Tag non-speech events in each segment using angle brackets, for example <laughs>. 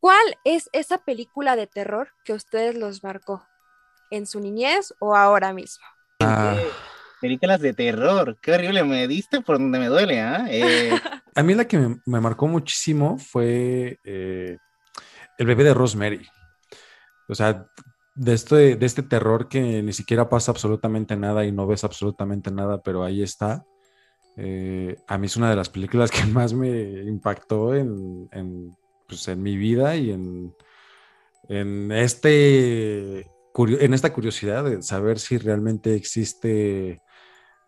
¿Cuál es esa película de terror que ustedes los marcó? ¿En su niñez o ahora mismo? Ah, Películas de terror, qué horrible, me diste por donde me duele, ¿ah? Eh, <laughs> a mí la que me, me marcó muchísimo fue eh, El bebé de Rosemary. O sea, de este, de este terror que ni siquiera pasa absolutamente nada y no ves absolutamente nada, pero ahí está. Eh, a mí es una de las películas que <laughs> más me impactó en, en, pues, en mi vida y en, en, este, en esta curiosidad de saber si realmente existe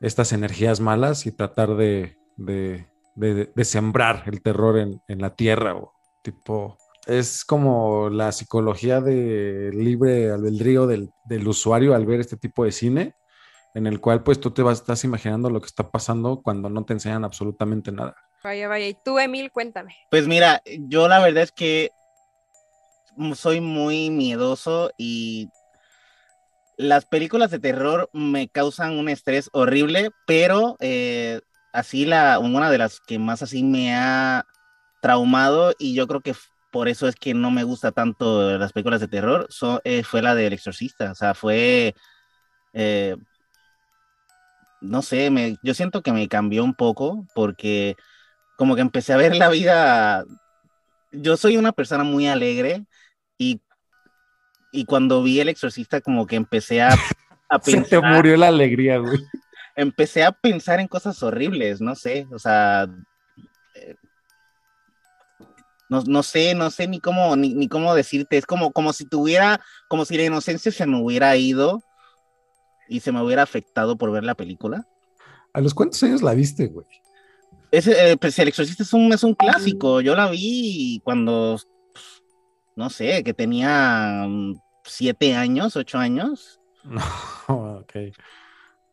estas energías malas y tratar de, de, de- de sembrar el terror en, en la tierra. O, tipo, es como la psicología de libre albedrío del, del usuario al ver este tipo de cine, en el cual pues tú te vas, estás imaginando lo que está pasando cuando no te enseñan absolutamente nada. Vaya, vaya. Y tú, Emil, cuéntame. Pues mira, yo la verdad es que soy muy miedoso y las películas de terror me causan un estrés horrible, pero eh, así la una de las que más así me ha traumado y yo creo que por eso es que no me gusta tanto las películas de terror eh, fue la del Exorcista, o sea, fue eh, no sé, me, yo siento que me cambió un poco porque como que empecé a ver la vida yo soy una persona muy alegre y, y cuando vi El Exorcista como que empecé a, <laughs> a Se te pensar, murió la alegría, güey. empecé a pensar en cosas horribles, no sé, o sea, eh, no, no sé, no sé ni cómo, ni, ni cómo decirte, es como, como si tuviera, como si la inocencia se me hubiera ido y se me hubiera afectado por ver la película. ¿A los cuántos años la viste, güey? Ese, eh, pues El Exorcista es un, es un clásico. Yo la vi cuando, pues, no sé, que tenía mm, siete años, ocho años. No, <laughs> ok.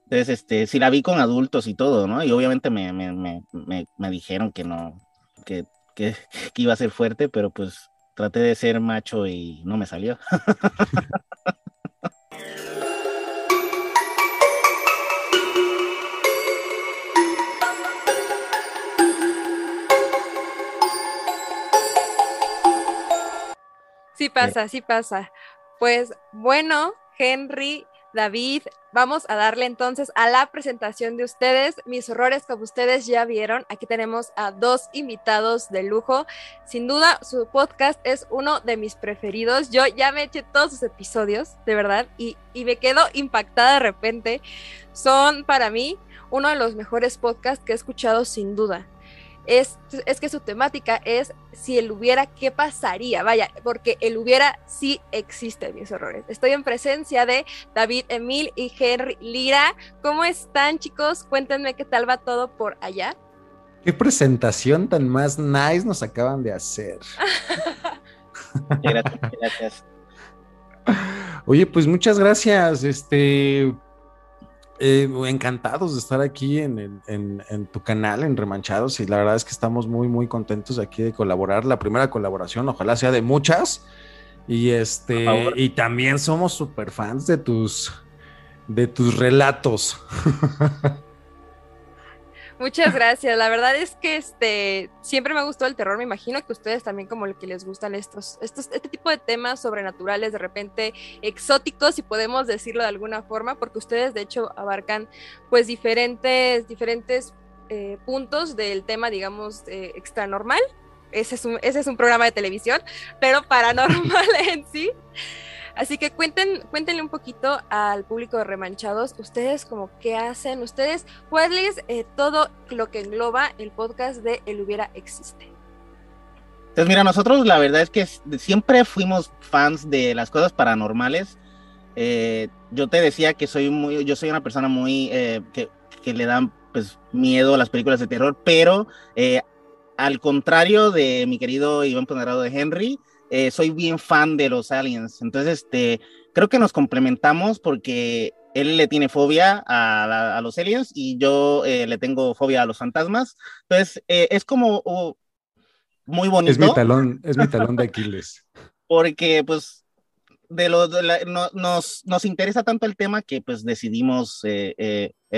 Entonces, este, sí la vi con adultos y todo, ¿no? Y obviamente me, me, me, me, me dijeron que no, que, que, <laughs> que iba a ser fuerte, pero pues traté de ser macho y no me salió. <laughs> Sí pasa, sí pasa. Pues bueno, Henry, David, vamos a darle entonces a la presentación de ustedes. Mis horrores, como ustedes ya vieron, aquí tenemos a dos invitados de lujo. Sin duda, su podcast es uno de mis preferidos. Yo ya me eché todos sus episodios, de verdad, y, y me quedo impactada de repente. Son para mí uno de los mejores podcasts que he escuchado sin duda. Es, es, que su temática es si él hubiera, ¿qué pasaría? Vaya, porque el hubiera sí existe, mis horrores. Estoy en presencia de David Emil y Henry Lira. ¿Cómo están, chicos? Cuéntenme qué tal va todo por allá. ¿Qué presentación tan más nice nos acaban de hacer? <laughs> gracias, gracias. Oye, pues muchas gracias. Este, eh, encantados de estar aquí en, en, en, en, tu canal, en Remanchados, y la verdad es que estamos muy, muy contentos aquí de colaborar. La primera colaboración, ojalá sea de muchas. Y este, y también somos super fans de tus, de tus relatos. <laughs> Muchas gracias. La verdad es que este siempre me gustó el terror. Me imagino que ustedes también como el que les gustan estos, estos, este tipo de temas sobrenaturales, de repente exóticos, si podemos decirlo de alguna forma, porque ustedes de hecho abarcan pues diferentes, diferentes eh, puntos del tema, digamos, eh, extra normal. Ese es, un, ese es un programa de televisión, pero paranormal <laughs> en sí. Así que cuenten, cuéntenle un poquito al público de Remanchados, ustedes como qué hacen, ustedes, cuál es eh, todo lo que engloba el podcast de El Hubiera Existe. Entonces, mira, nosotros la verdad es que siempre fuimos fans de las cosas paranormales. Eh, yo te decía que soy muy, yo soy una persona muy, eh, que, le dan pues miedo a las películas de terror, pero eh, al contrario de mi querido Iván Ponerado de Henry, eh, soy bien fan de los aliens. Entonces, este, creo que nos complementamos porque él le tiene fobia a, la, a los aliens y yo eh, le tengo fobia a los fantasmas. Entonces, eh, es como uh, muy bonito. Es mi talón, es mi talón de Aquiles. <laughs> Porque, pues, de lo, de la, no, nos, nos interesa tanto el tema que, pues, decidimos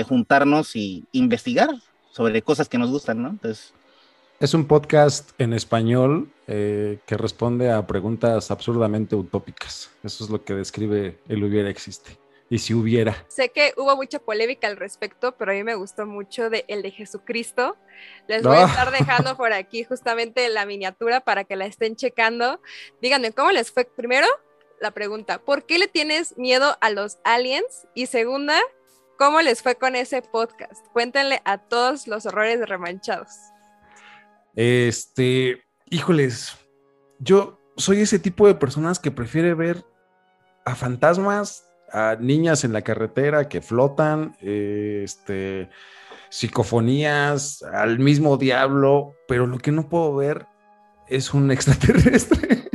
juntarnos y investigar sobre cosas que nos gustan, ¿no? Entonces. Es un podcast en español eh, que responde a preguntas absurdamente utópicas. Eso es lo que describe el hubiera existe. Y si hubiera. Sé que hubo mucha polémica al respecto, pero a mí me gustó mucho de el de Jesucristo. Les voy a estar dejando por aquí justamente la miniatura para que la estén checando. Díganme, ¿cómo les fue? Primero, la pregunta, ¿por qué le tienes miedo a los aliens? Y segunda, ¿cómo les fue con ese podcast? Cuéntenle a todos los horrores remanchados. Este, híjoles, yo soy ese tipo de personas que prefiere ver a fantasmas, a niñas en la carretera que flotan, este, psicofonías, al mismo diablo, pero lo que no puedo ver es un <laughs> extraterrestre.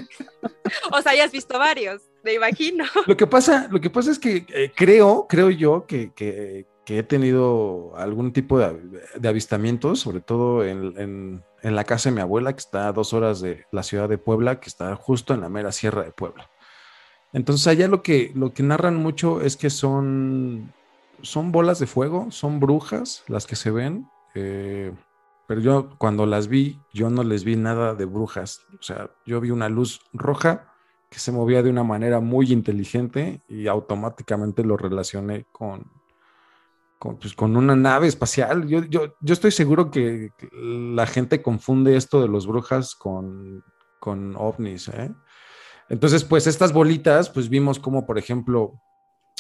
O sea, hayas visto varios, me imagino. Lo que pasa, lo que pasa es que eh, creo, creo yo que, he tenido algún tipo de, avistamientos, sobre todo en, la casa de mi abuela, que está a dos horas de la ciudad de Puebla, que está justo en la mera sierra de Puebla. Entonces allá lo que, que narran mucho es que son, son bolas de fuego, son brujas las que se ven, eh, pero yo cuando las vi, yo no les vi nada de brujas, o sea, yo vi una luz roja que se movía de una manera muy inteligente y automáticamente lo relacioné con, con, pues, con una nave espacial. Yo, yo, yo, estoy seguro que la gente confunde esto de los brujas con, con ovnis. ¿eh? Entonces, pues estas bolitas, pues vimos como, por ejemplo,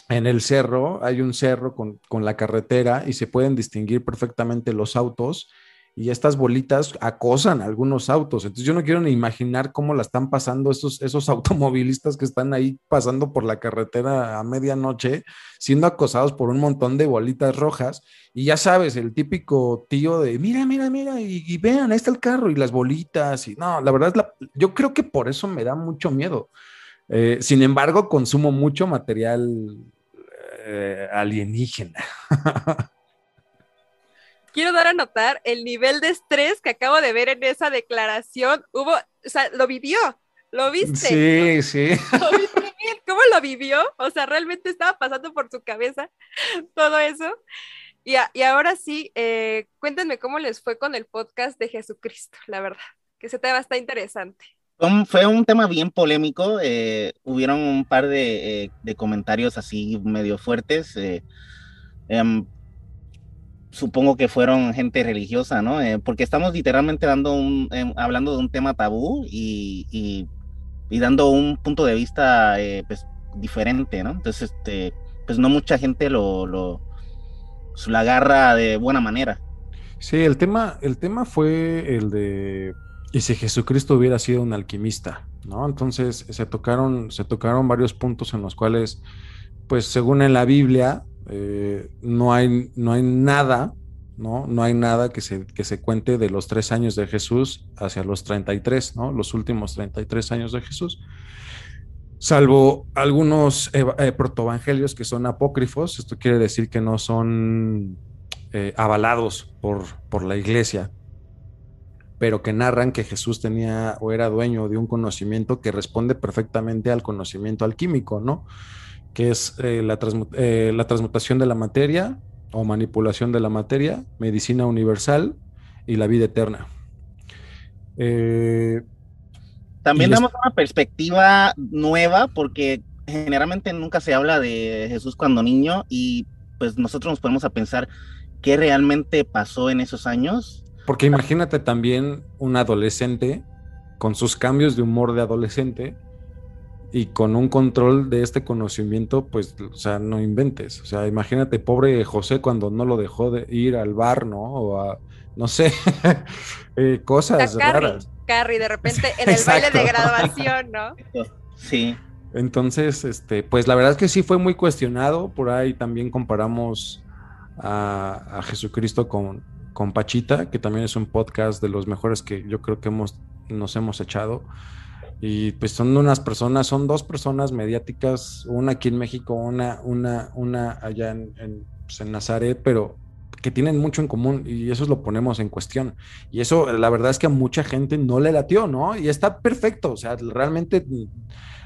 en el cerro, hay un cerro con, con la carretera y se pueden distinguir perfectamente los autos y estas bolitas acosan algunos autos. Entonces yo no quiero ni imaginar cómo la están pasando esos, esos <laughs> automovilistas que están ahí pasando por la carretera a medianoche, siendo acosados por un montón de bolitas rojas. Y ya sabes, el típico tío de, mira, mira, mira, y, vean, ahí está el carro y las bolitas. Y no, la verdad, yo creo que por eso me da mucho miedo. Eh, sin embargo, consumo mucho material eh, alienígena. <laughs> quiero dar a notar el nivel de estrés que acabo de ver en esa declaración. Hubo, o sea, lo vivió, lo viste. Sí, <laughs> sí. ¿Cómo lo vivió? O sea, realmente estaba pasando por su cabeza <laughs> todo eso. Y, y ahora sí, eh, cuéntenme cómo les fue con el podcast de Jesucristo, la verdad, que ese tema está interesante. Fue un tema bien polémico, eh, hubieron un par de, eh, de, comentarios así medio fuertes. Eh, em, supongo que fueron gente religiosa, ¿no? Eh, porque estamos literalmente dando un, em, hablando de un tema tabú y, y, dando un punto de vista eh, pues, diferente, ¿no? Entonces, este, pues no mucha gente lo, lo, la agarra de buena manera. Sí, el tema, el tema fue el de y si Jesucristo hubiera sido un alquimista, ¿no? Entonces se tocaron, se tocaron varios puntos en los cuales, pues según en la Biblia, eh, no, hay, no hay nada, ¿no? No hay nada que se, que se cuente de los tres años de Jesús hacia los 33, ¿no? Los últimos 33 años de Jesús. Salvo algunos eh, protoevangelios que son apócrifos, esto quiere decir que no son eh, avalados por, por la iglesia, pero que narran que Jesús tenía o era dueño de un conocimiento que responde perfectamente al conocimiento alquímico, ¿no? Que es eh, la, eh, la, transmutación de la materia o manipulación de la materia, medicina universal y la vida eterna. Eh, También damos una perspectiva nueva porque generalmente nunca se habla de Jesús cuando niño y pues nosotros nos ponemos a pensar qué realmente pasó en esos años. Porque imagínate también un adolescente con sus cambios de humor de adolescente y con un control de este conocimiento, pues, o sea, no inventes. O sea, imagínate, pobre José cuando no lo dejó de ir al bar, ¿no? O a, no sé, <laughs> eh, cosas raras. Carrie, de repente en el baile de graduación, ¿no? Sí. Entonces, este, pues la verdad es que sí fue muy cuestionado. Por ahí también comparamos a, a Jesucristo con, con Pachita, que también es un podcast de los mejores que yo creo que hemos, nos hemos echado. Y pues son unas personas, son dos personas mediáticas, una aquí en México, una, una, una allá en, en, pues, Nazaret, pero que tienen mucho en común y eso lo ponemos en cuestión. Y eso, la verdad es que a mucha gente no le latió, ¿no? Y está perfecto, o sea, realmente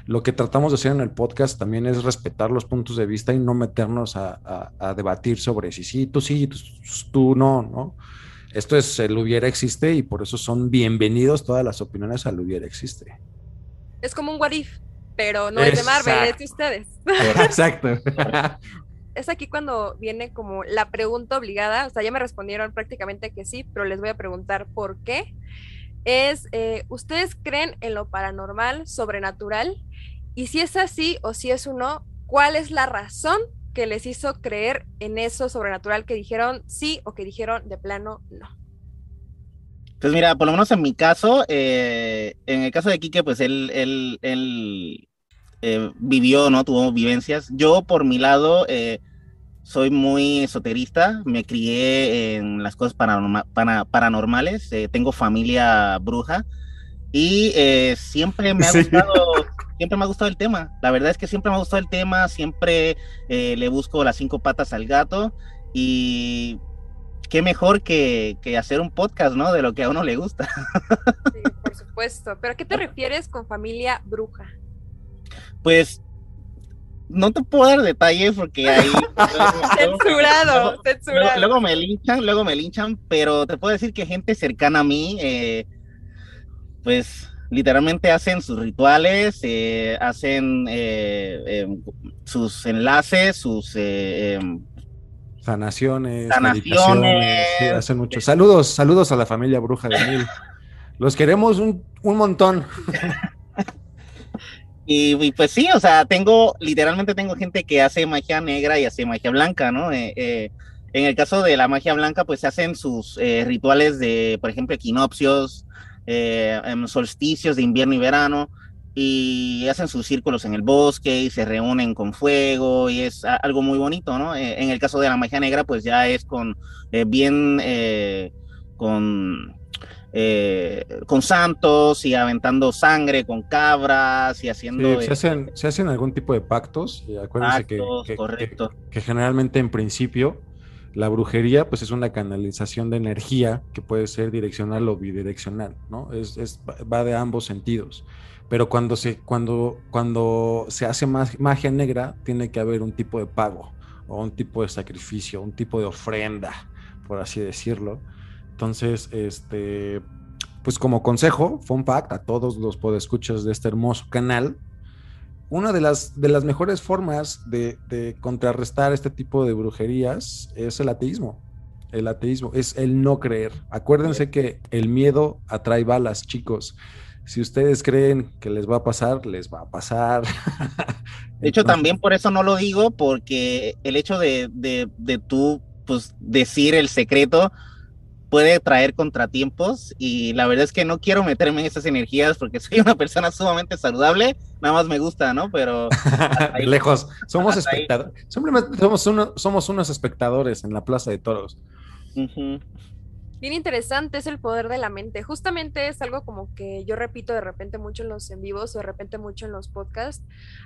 lo que tratamos de hacer en el podcast también es respetar los puntos de vista y no meternos a, a, debatir sobre si sí, tú sí, tú, tú no, ¿no? Esto es el hubiera existe y por eso son bienvenidos todas las opiniones al hubiera existe. Es como un what if, pero no es de Marvel, es de ustedes. Exacto. <laughs> es aquí cuando viene como la pregunta obligada, o sea, ya me respondieron prácticamente que sí, pero les voy a preguntar por qué. Es, eh, ¿ustedes creen en lo paranormal, sobrenatural? Y si es así o si es uno, ¿cuál es la razón que les hizo creer en eso sobrenatural que dijeron sí o que dijeron de plano no? Pues mira, por lo menos en mi caso, eh, en el caso de Quique, pues él, él, él eh, vivió, ¿no? Tuvo vivencias. Yo, por mi lado, eh, soy muy esoterista, me crié en las cosas paranormales, tengo familia bruja y siempre me ha gustado siempre me ha gustado el tema. La verdad es que siempre me ha gustado el tema, siempre le busco las cinco patas al gato y qué mejor que, hacer un podcast, ¿no? De lo que a uno le gusta. <laughs> Sí, por supuesto. ¿Pero a qué te refieres con familia bruja? Pues no te puedo dar detalles porque ahí <laughs> censurado, censurado. Luego, me linchan, luego me linchan, pero te puedo decir que gente cercana a mí, eh, pues literalmente hacen sus rituales, eh, hacen eh, em, sus enlaces, sus eh, em, sanaciones, sanaciones hacen mucho. Saludos, saludos a la familia Bruja de Mil. Los queremos un, montón. <laughs> Y, pues sí, o sea, tengo, literalmente tengo gente que hace magia negra y hace magia blanca, ¿no? en el caso de la magia blanca, pues se hacen sus rituales de, por ejemplo, equinoccios, eh, en solsticios de invierno y verano y hacen sus círculos en el bosque y se reúnen con fuego y es algo muy bonito, ¿no? Eh, en el caso de la magia negra, pues ya es con eh, bien con con santos y aventando sangre con cabras y haciendo se hacen se hacen algún tipo de pactos y acuérdense que, correcto. que generalmente en principio la brujería, pues es una canalización de energía que puede ser direccional o bidireccional, ¿no? Es, va de ambos sentidos. Pero cuando se, cuando, cuando se hace magia negra, tiene que haber un tipo de pago, o un tipo de sacrificio, un tipo de ofrenda, por así decirlo. Entonces, este, pues como consejo, fun fact a todos los podescuchas de este hermoso canal, una de las, de las mejores formas de, contrarrestar este tipo de brujerías es el ateísmo. El ateísmo es el no creer. Acuérdense que el miedo atrae balas, chicos. Si ustedes creen que les va a pasar, les va a pasar. <laughs> De hecho, también por eso no lo digo, porque el hecho de, de, de tú pues, decir el secreto, puede traer contratiempos y la verdad es que no quiero meterme en esas energías porque <laughs> soy una persona sumamente saludable, nada más me gusta, ¿no? Pero <laughs> lejos, somos espectadores, somos, somos unos espectadores en la Plaza de Toros. Bien interesante es el poder de la mente. Justamente es algo como que yo repito de repente mucho en los en vivos o de repente mucho en los podcasts.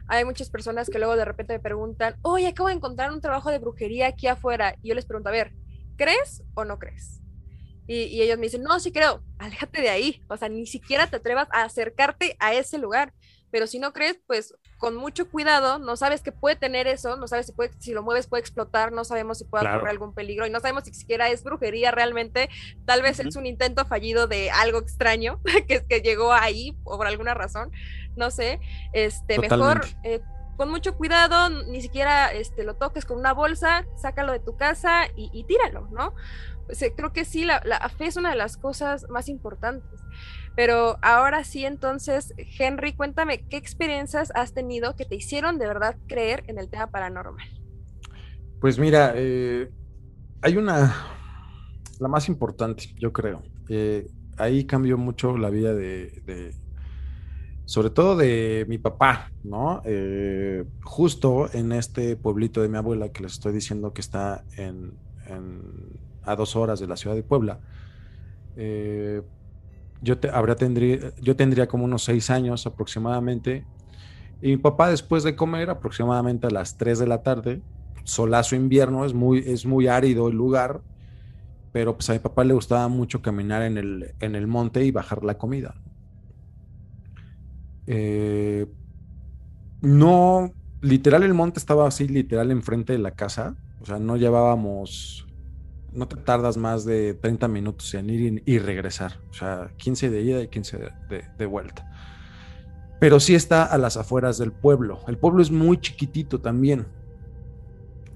Hay muchas personas que luego de repente me preguntan, oye, acabo de encontrar un trabajo de brujería aquí afuera. Y yo les pregunto, a ver, ¿crees o no crees? Y, ellos me dicen, no, sí creo, aléjate de ahí, o sea, ni siquiera te atrevas a acercarte a ese lugar, pero si no crees, pues con mucho cuidado, no sabes que puede tener eso, no sabes si, puede, si lo mueves puede explotar, no sabemos si puede ocurrir algún peligro y no sabemos si siquiera es brujería realmente, tal vez es un intento fallido de algo extraño <laughs> que, que llegó ahí por alguna razón, no sé, este, mejor... Eh, con mucho cuidado, ni siquiera este, lo toques con una bolsa, sácalo de tu casa y, y tíralo, ¿no? creo que sí, la, fe es una de las cosas más importantes. Pero ahora sí, entonces, Henry, cuéntame, ¿qué experiencias has tenido que te hicieron de verdad creer en el tema paranormal? Pues mira, eh, hay una, la más importante, yo creo. Eh, ahí cambió mucho la vida de, sobre todo de mi papá, ¿no? Eh, justo en este pueblito de mi abuela que les estoy diciendo que está en a dos horas de la ciudad de Puebla. Eh, yo, te, tendría, yo tendría como unos seis años aproximadamente. Y mi papá después de comer, aproximadamente a las 3 de la tarde, solazo invierno, es muy, es muy árido el lugar, pero pues a mi papá le gustaba mucho caminar en el, en el monte y bajar la comida. Eh, no, literal el monte estaba así, literal enfrente de la casa, o sea, no llevábamos no te tardas más de 30 minutos en ir y, regresar. O sea, 15 de ida y 15 de, vuelta. Pero sí está a las afueras del pueblo. El pueblo es muy chiquitito también.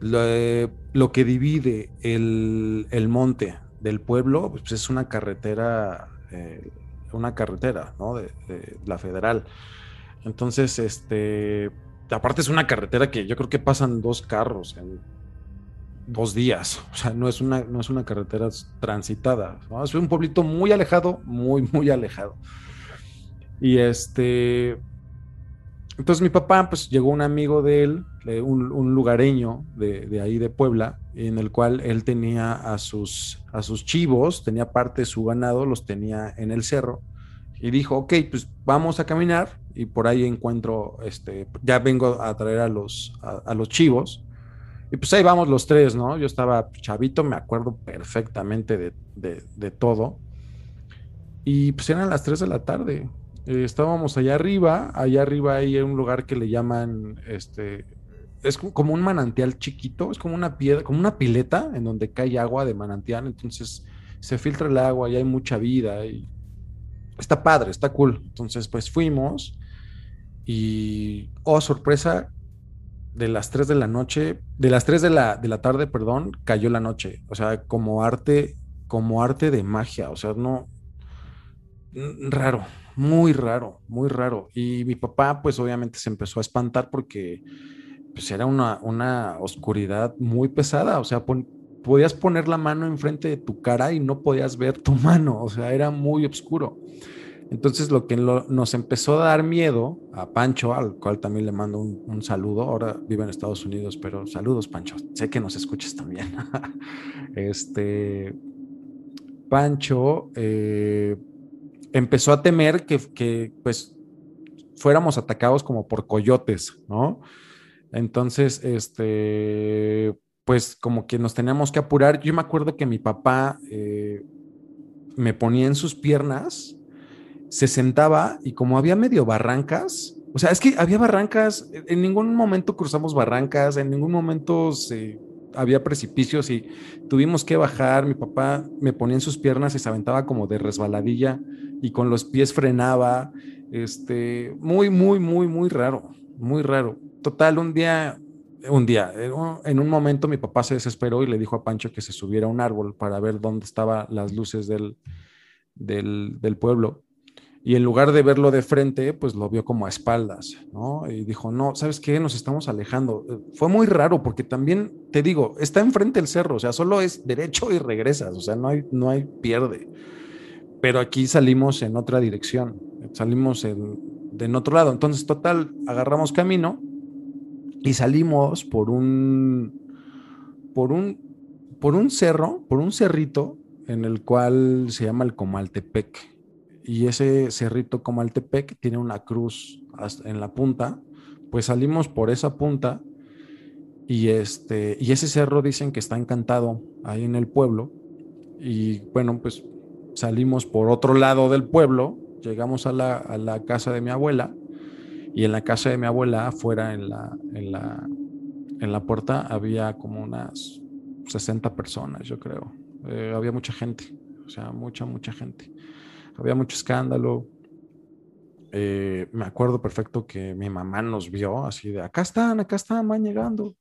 Lo, que divide el, monte del pueblo pues es una carretera, eh, una carretera, ¿no? De, de, la federal. Entonces, este, aparte es una carretera que yo creo que pasan dos carros en dos días. O sea, no es una, no es una carretera transitada. Es un pueblito muy alejado, muy, muy alejado. Y este. Entonces mi papá, pues llegó un amigo de él, un, lugareño de, ahí de Puebla, en el cual él tenía a sus, a sus chivos, tenía parte de su ganado, los tenía en el cerro. Y dijo, ok, pues vamos a caminar y por ahí encuentro, este, ya vengo a traer a los, a los chivos y pues ahí vamos los tres, ¿no? Yo estaba chavito, me acuerdo perfectamente de, todo. Y pues eran las 3 de la tarde. Eh, estábamos allá arriba, allá arriba hay un lugar que le llaman, este, es como un manantial chiquito, es como una piedra, como una pileta en donde cae agua de manantial, entonces se filtra el agua y hay mucha vida y está padre, está cool. Entonces pues fuimos y, oh sorpresa, de las 3 de la noche, de las 3 de la, de la tarde, perdón, cayó la noche. O sea, como arte, como arte de magia. O sea, no. Raro, muy raro, muy raro. Y mi papá, pues obviamente se empezó a espantar porque pues, era una, una oscuridad muy pesada. O sea, podías poner la mano enfrente de tu cara y no podías ver tu <laughs> mano. O sea, era muy oscuro. Entonces lo que nos empezó a dar miedo a Pancho, al cual también le mando un, saludo, ahora vive en Estados Unidos, pero saludos Pancho, sé que nos escuchas también. <laughs> este, Pancho eh, empezó a temer que, que, pues fuéramos atacados como por coyotes, ¿no? Entonces, este, pues como que nos teníamos que apurar. Yo me acuerdo que mi papá eh, me ponía en sus piernas se sentaba y como había medio barrancas, o sea, es que había barrancas, en ningún momento cruzamos barrancas, en ningún momento había precipicios y tuvimos que bajar, mi papá me ponía en sus piernas y se aventaba como de resbaladilla y con los pies frenaba, este, muy, muy, muy, muy raro, muy raro. Total, un día, un día, en un momento mi papá se desesperó y le dijo a Pancho que se subiera a un árbol para ver dónde estaban las luces del, del, del pueblo y en lugar de verlo de frente, pues lo vio como a espaldas, ¿no? Y dijo, no, ¿sabes qué? Nos estamos alejando. Eh, fue muy raro porque también, te digo, está enfrente el cerro, o sea, solo es derecho y regresas, o sea, no hay, no hay pierde. Pero aquí salimos en otra dirección, salimos en, en otro lado. Entonces, total, agarramos camino y salimos por un, por un, por un cerro, por un cerrito en el cual se llama el Comaltepec y ese cerrito como Altepec tiene una cruz en la punta, pues salimos por esa punta y, este, y ese cerro dicen que está encantado ahí en el pueblo y bueno, pues salimos por otro lado del pueblo, llegamos a la, casa de mi abuela y en la casa de mi abuela afuera en la, en la, en la puerta había como unas 60 personas, yo creo. Eh, había mucha gente, o sea, mucha, mucha gente había mucho escándalo. Eh, me acuerdo perfecto que mi mamá nos vio así de, acá están, acá están, van llegando.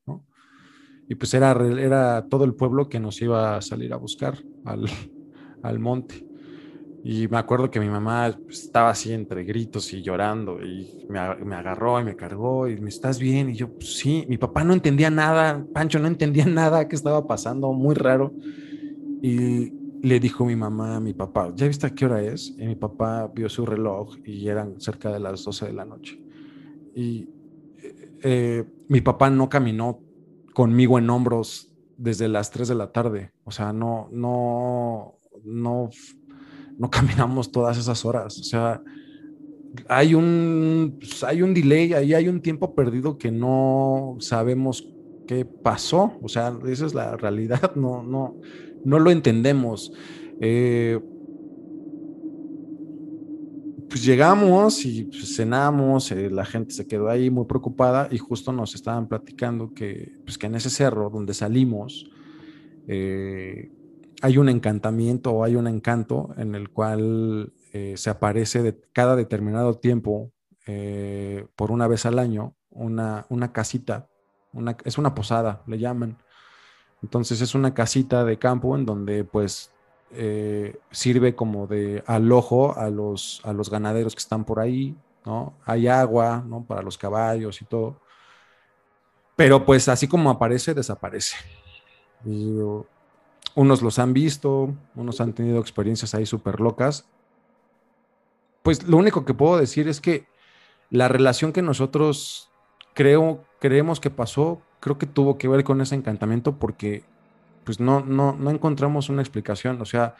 Y pues era, era todo el pueblo que nos iba a salir a buscar al, <laughs> al monte. Y me acuerdo que mi mamá estaba así entre gritos y llorando y me, me, agarró y me cargó y me estás bien y yo pues, sí, mi papá no entendía nada, Pancho no entendía <laughs> nada que estaba pasando, muy raro. Y le dijo mi mamá a mi papá, ¿ya viste a qué hora es? Y mi papá vio su reloj y eran cerca de las 12 de la noche. Y eh, mi papá no caminó conmigo en hombros desde las 3 de la tarde. O sea, no, no, no, no caminamos todas esas horas. O sea, hay un, pues, hay un delay, ahí hay un tiempo perdido que no sabemos qué pasó. O sea, esa es la realidad. <laughs> No, no, no lo entendemos. Eh, pues llegamos y pues, cenamos, eh, la gente se quedó ahí muy preocupada y justo nos estaban platicando que, pues, que en ese cerro donde salimos, eh, hay un encantamiento o hay un encanto en el cual se aparece de cada determinado tiempo, por una vez al año, una, una casita, una, es una posada, le llaman. Entonces es una casita de campo en donde pues eh, sirve como de alojo a los, a los ganaderos que están por ahí, ¿no? Hay agua, ¿no? Para los caballos y todo. Pero pues así como aparece, desaparece. unos los han visto, unos han tenido experiencias ahí súper locas. Pues lo único que puedo decir es que la relación que nosotros creo, creemos que pasó, creo que tuvo que ver con ese encantamiento porque pues no, no, no encontramos una explicación. O sea,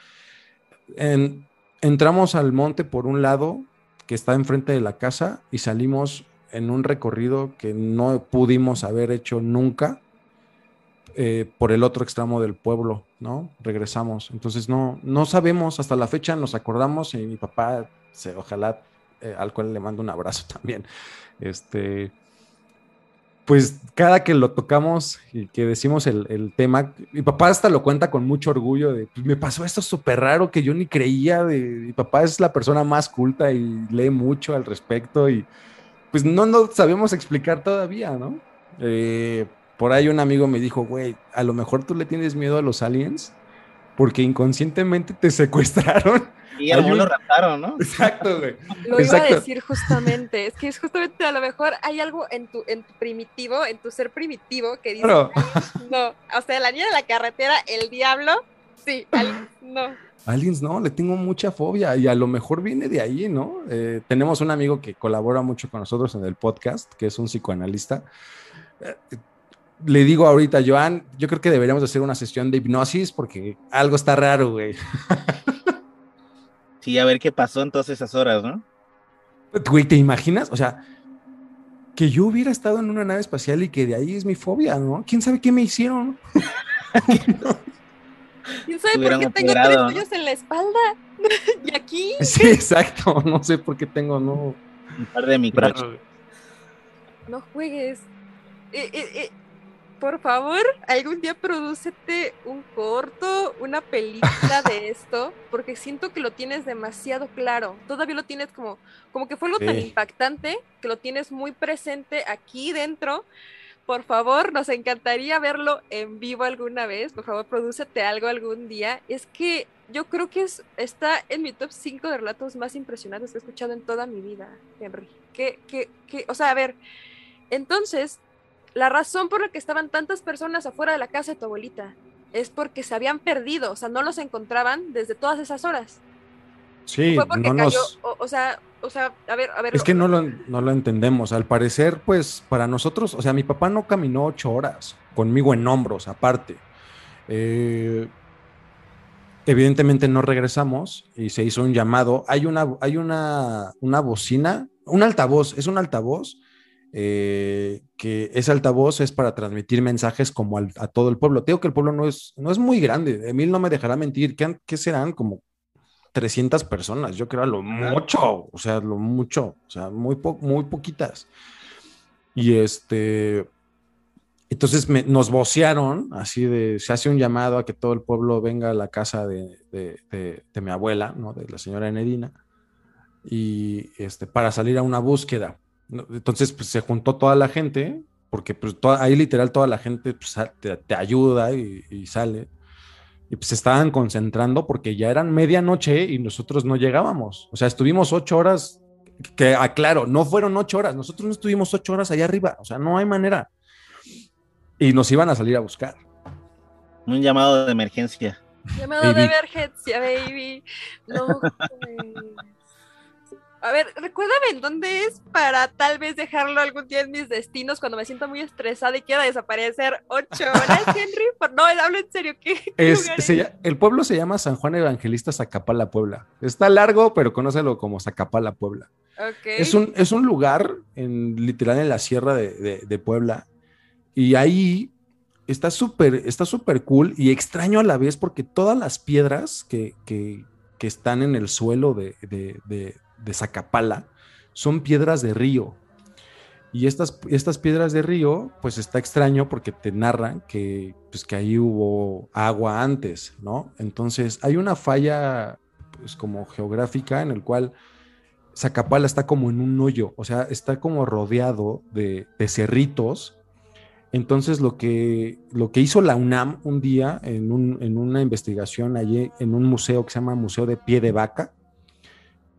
entramos al monte por un lado que está enfrente de la casa y salimos en un recorrido que no pudimos haber hecho nunca eh, por el otro extremo del pueblo, ¿no? Regresamos. Entonces no, no sabemos, hasta la fecha nos acordamos y mi papá, se, ojalá, eh, al cual le mando un abrazo <laughs> también, este, pues cada que lo tocamos y que decimos el, tema, mi papá hasta lo cuenta con mucho orgullo de, pues, me pasó esto súper raro que yo ni creía, de, mi papá es la persona más culta y lee mucho al respecto y pues no nos sabemos explicar todavía, ¿no? Eh, por ahí un amigo me dijo, güey, a lo mejor tú le tienes miedo a los aliens porque inconscientemente te <laughs> secuestraron y a lo raptaron, ¿no? Exacto, güey. Lo iba a decir justamente. Es que es justamente a lo mejor hay algo en tu, en tu primitivo, en tu ser primitivo, que dice, no, o sea, la niña de la carretera, el diablo, sí, aliens, no. Aliens, no, le tengo mucha fobia y a lo mejor viene de ahí, ¿no? Eh, tenemos un amigo que colabora mucho con nosotros en el podcast, que es un psicoanalista. Eh, le digo ahorita, Joan, yo creo que deberíamos hacer una sesión de hipnosis porque algo está raro, güey. <laughs> Sí, a ver qué pasó en todas esas horas, ¿no? Güey, ¿te imaginas? O sea, que yo hubiera estado en una nave espacial y que de ahí es mi fobia, ¿no? ¿Quién sabe qué me hicieron? <laughs> ¿Quién sabe por qué tengo tres hoyos en la espalda? <laughs> y aquí. <laughs> Sí, exacto. No sé por qué tengo, no. Un par de micros. No juegues. Eh, eh, eh, por favor, algún día prodúcete un corto, una película de <laughs> esto, porque siento que lo tienes demasiado claro. Todavía lo tienes como, como que fue algo tan impactante que lo tienes muy presente aquí dentro. Por favor, nos encantaría verlo en vivo alguna vez. Por favor, prodúcete algo algún día. Es que yo creo que es, está en mi top 5 de relatos más impresionantes que he escuchado en toda mi vida, Henry. Que, que, que, o sea, a ver, entonces la razón por la que estaban tantas personas afuera de la casa de tu abuelita es porque se habían perdido, o sea, no los encontraban desde todas esas horas. Sí, no nos... o, sea, o sea, a ver, a ver. Es que no lo, no lo entendemos. Al parecer, pues, para nosotros, o sea, mi papá no caminó ocho horas conmigo en hombros, aparte. Eh, evidentemente no regresamos y se hizo un llamado. Hay una, hay una, una bocina, un altavoz, es un altavoz eh, que ese altavoz es para transmitir mensajes como a todo el pueblo. Tengo que el pueblo no es, no es muy grande. Emil no me dejará mentir. ¿Qué, qué serán? Como 300 personas. Yo creo lo mucho. O sea, lo mucho. O sea, muy, muy poquitas. Y este. Entonces nos vocearon, así de, se hace un llamado a que todo el pueblo venga a la casa de, de, de mi abuela, ¿no? De la señora Enedina, y este, para salir a una búsqueda. Entonces, pues se juntó toda la gente, porque pues ahí literal toda la gente pues, te, ayuda y, sale. Y pues se estaban concentrando porque ya eran medianoche y nosotros no llegábamos. O sea, estuvimos ocho horas, que aclaro, no fueron ocho horas, nosotros no estuvimos ocho horas allá arriba, o sea, no hay manera. Y nos iban a salir a buscar. Un llamado de emergencia. Llamado de emergencia, baby. No, a ver, recuérdame en dónde es para tal vez dejarlo algún día en mis destinos cuando me siento muy estresada y quiera desaparecer ocho horas, <laughs> Henry. no, hablo en serio. ¿qué, el pueblo se llama San Juan Evangelista Zacapala, Puebla. Está largo, pero conócelo como Zacapala, Puebla. Es, un, es un lugar en, literal en la sierra de, Puebla. Y ahí está súper está súper cool y extraño a la vez porque todas las piedras que, que, que están en el suelo de, de, de Zacapala son piedras de río. Y estas, estas piedras de río, pues está extraño porque te narran que, pues, que ahí hubo agua antes, ¿no? Entonces hay una falla, pues como geográfica, en el cual Zacapala está como en un hoyo, o sea, está como rodeado de, de cerritos. Entonces lo que, lo que hizo la UNAM un día en, un, en una investigación allí en un museo que se llama Museo de Pie de Vaca,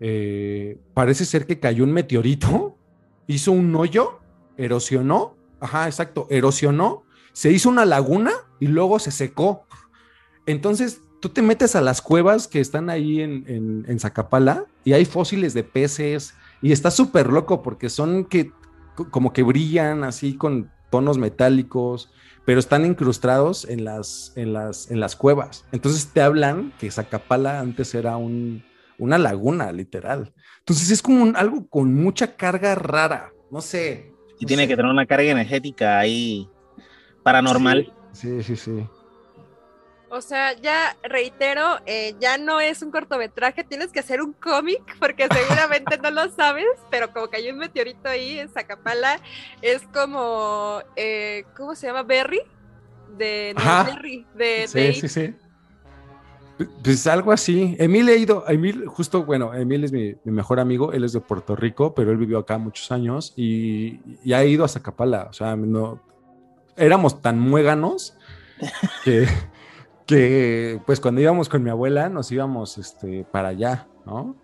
eh, parece ser que cayó un meteorito <laughs> hizo un hoyo, erosionó, ajá, exacto, erosionó, se hizo una laguna y luego se secó. Entonces, tú te metes a las cuevas que están ahí en, en, Zacapala y hay fósiles de peces y está súper loco porque son que como que brillan así con tonos metálicos, pero están incrustados en las, en las, en las cuevas. Entonces te hablan que Zacapala antes era un, una laguna, literal. Entonces es como algo con mucha carga rara, no sé. Y tiene que tener una carga energética ahí paranormal. Sí, sí, sí. O sea, ya reitero, eh, ya no es un cortometraje, tienes que hacer un cómic, porque <laughs> seguramente no lo sabes, pero como que hay un meteorito ahí en Zacapala, es como, eh, ¿cómo se llama? Berry, de, Berry, de, sí, sí, sí. Pues algo así. Emil he ido, Emil, justo, bueno, Emil es mi, mejor amigo, él es de Puerto Rico, pero él vivió acá muchos años y, y ha ido a Zacapala. O sea, no, éramos tan muéganos <laughs> que, que, pues cuando íbamos con mi abuela nos íbamos este, para allá, ¿no?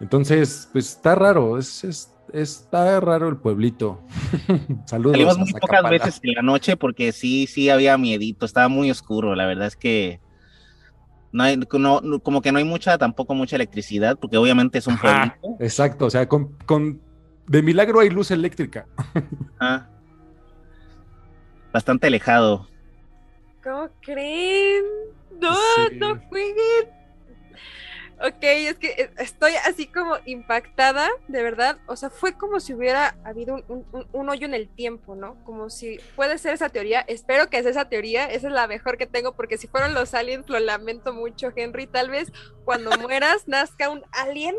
Entonces, pues está raro, es, es está raro el pueblito. <laughs> Saludos. Salimos muy pocas veces en la noche porque sí, sí había miedito, estaba muy oscuro, la verdad es que no hay, como que no hay mucha, tampoco mucha electricidad, porque obviamente es un pueblito. Exacto, o sea, con, de milagro hay luz eléctrica. <laughs> Ah, bastante alejado. ¿Cómo creen? No, no jueguen. Ok, es que eh, estoy así como impactada, de verdad. O sea, fue como si hubiera habido un, hoyo en el tiempo, ¿no? Como si puede ser esa teoría. Espero que sea esa teoría. Esa es la mejor que tengo, porque si fueron los aliens, lo lamento mucho, Henry. Tal vez cuando <laughs> mueras nazca un alien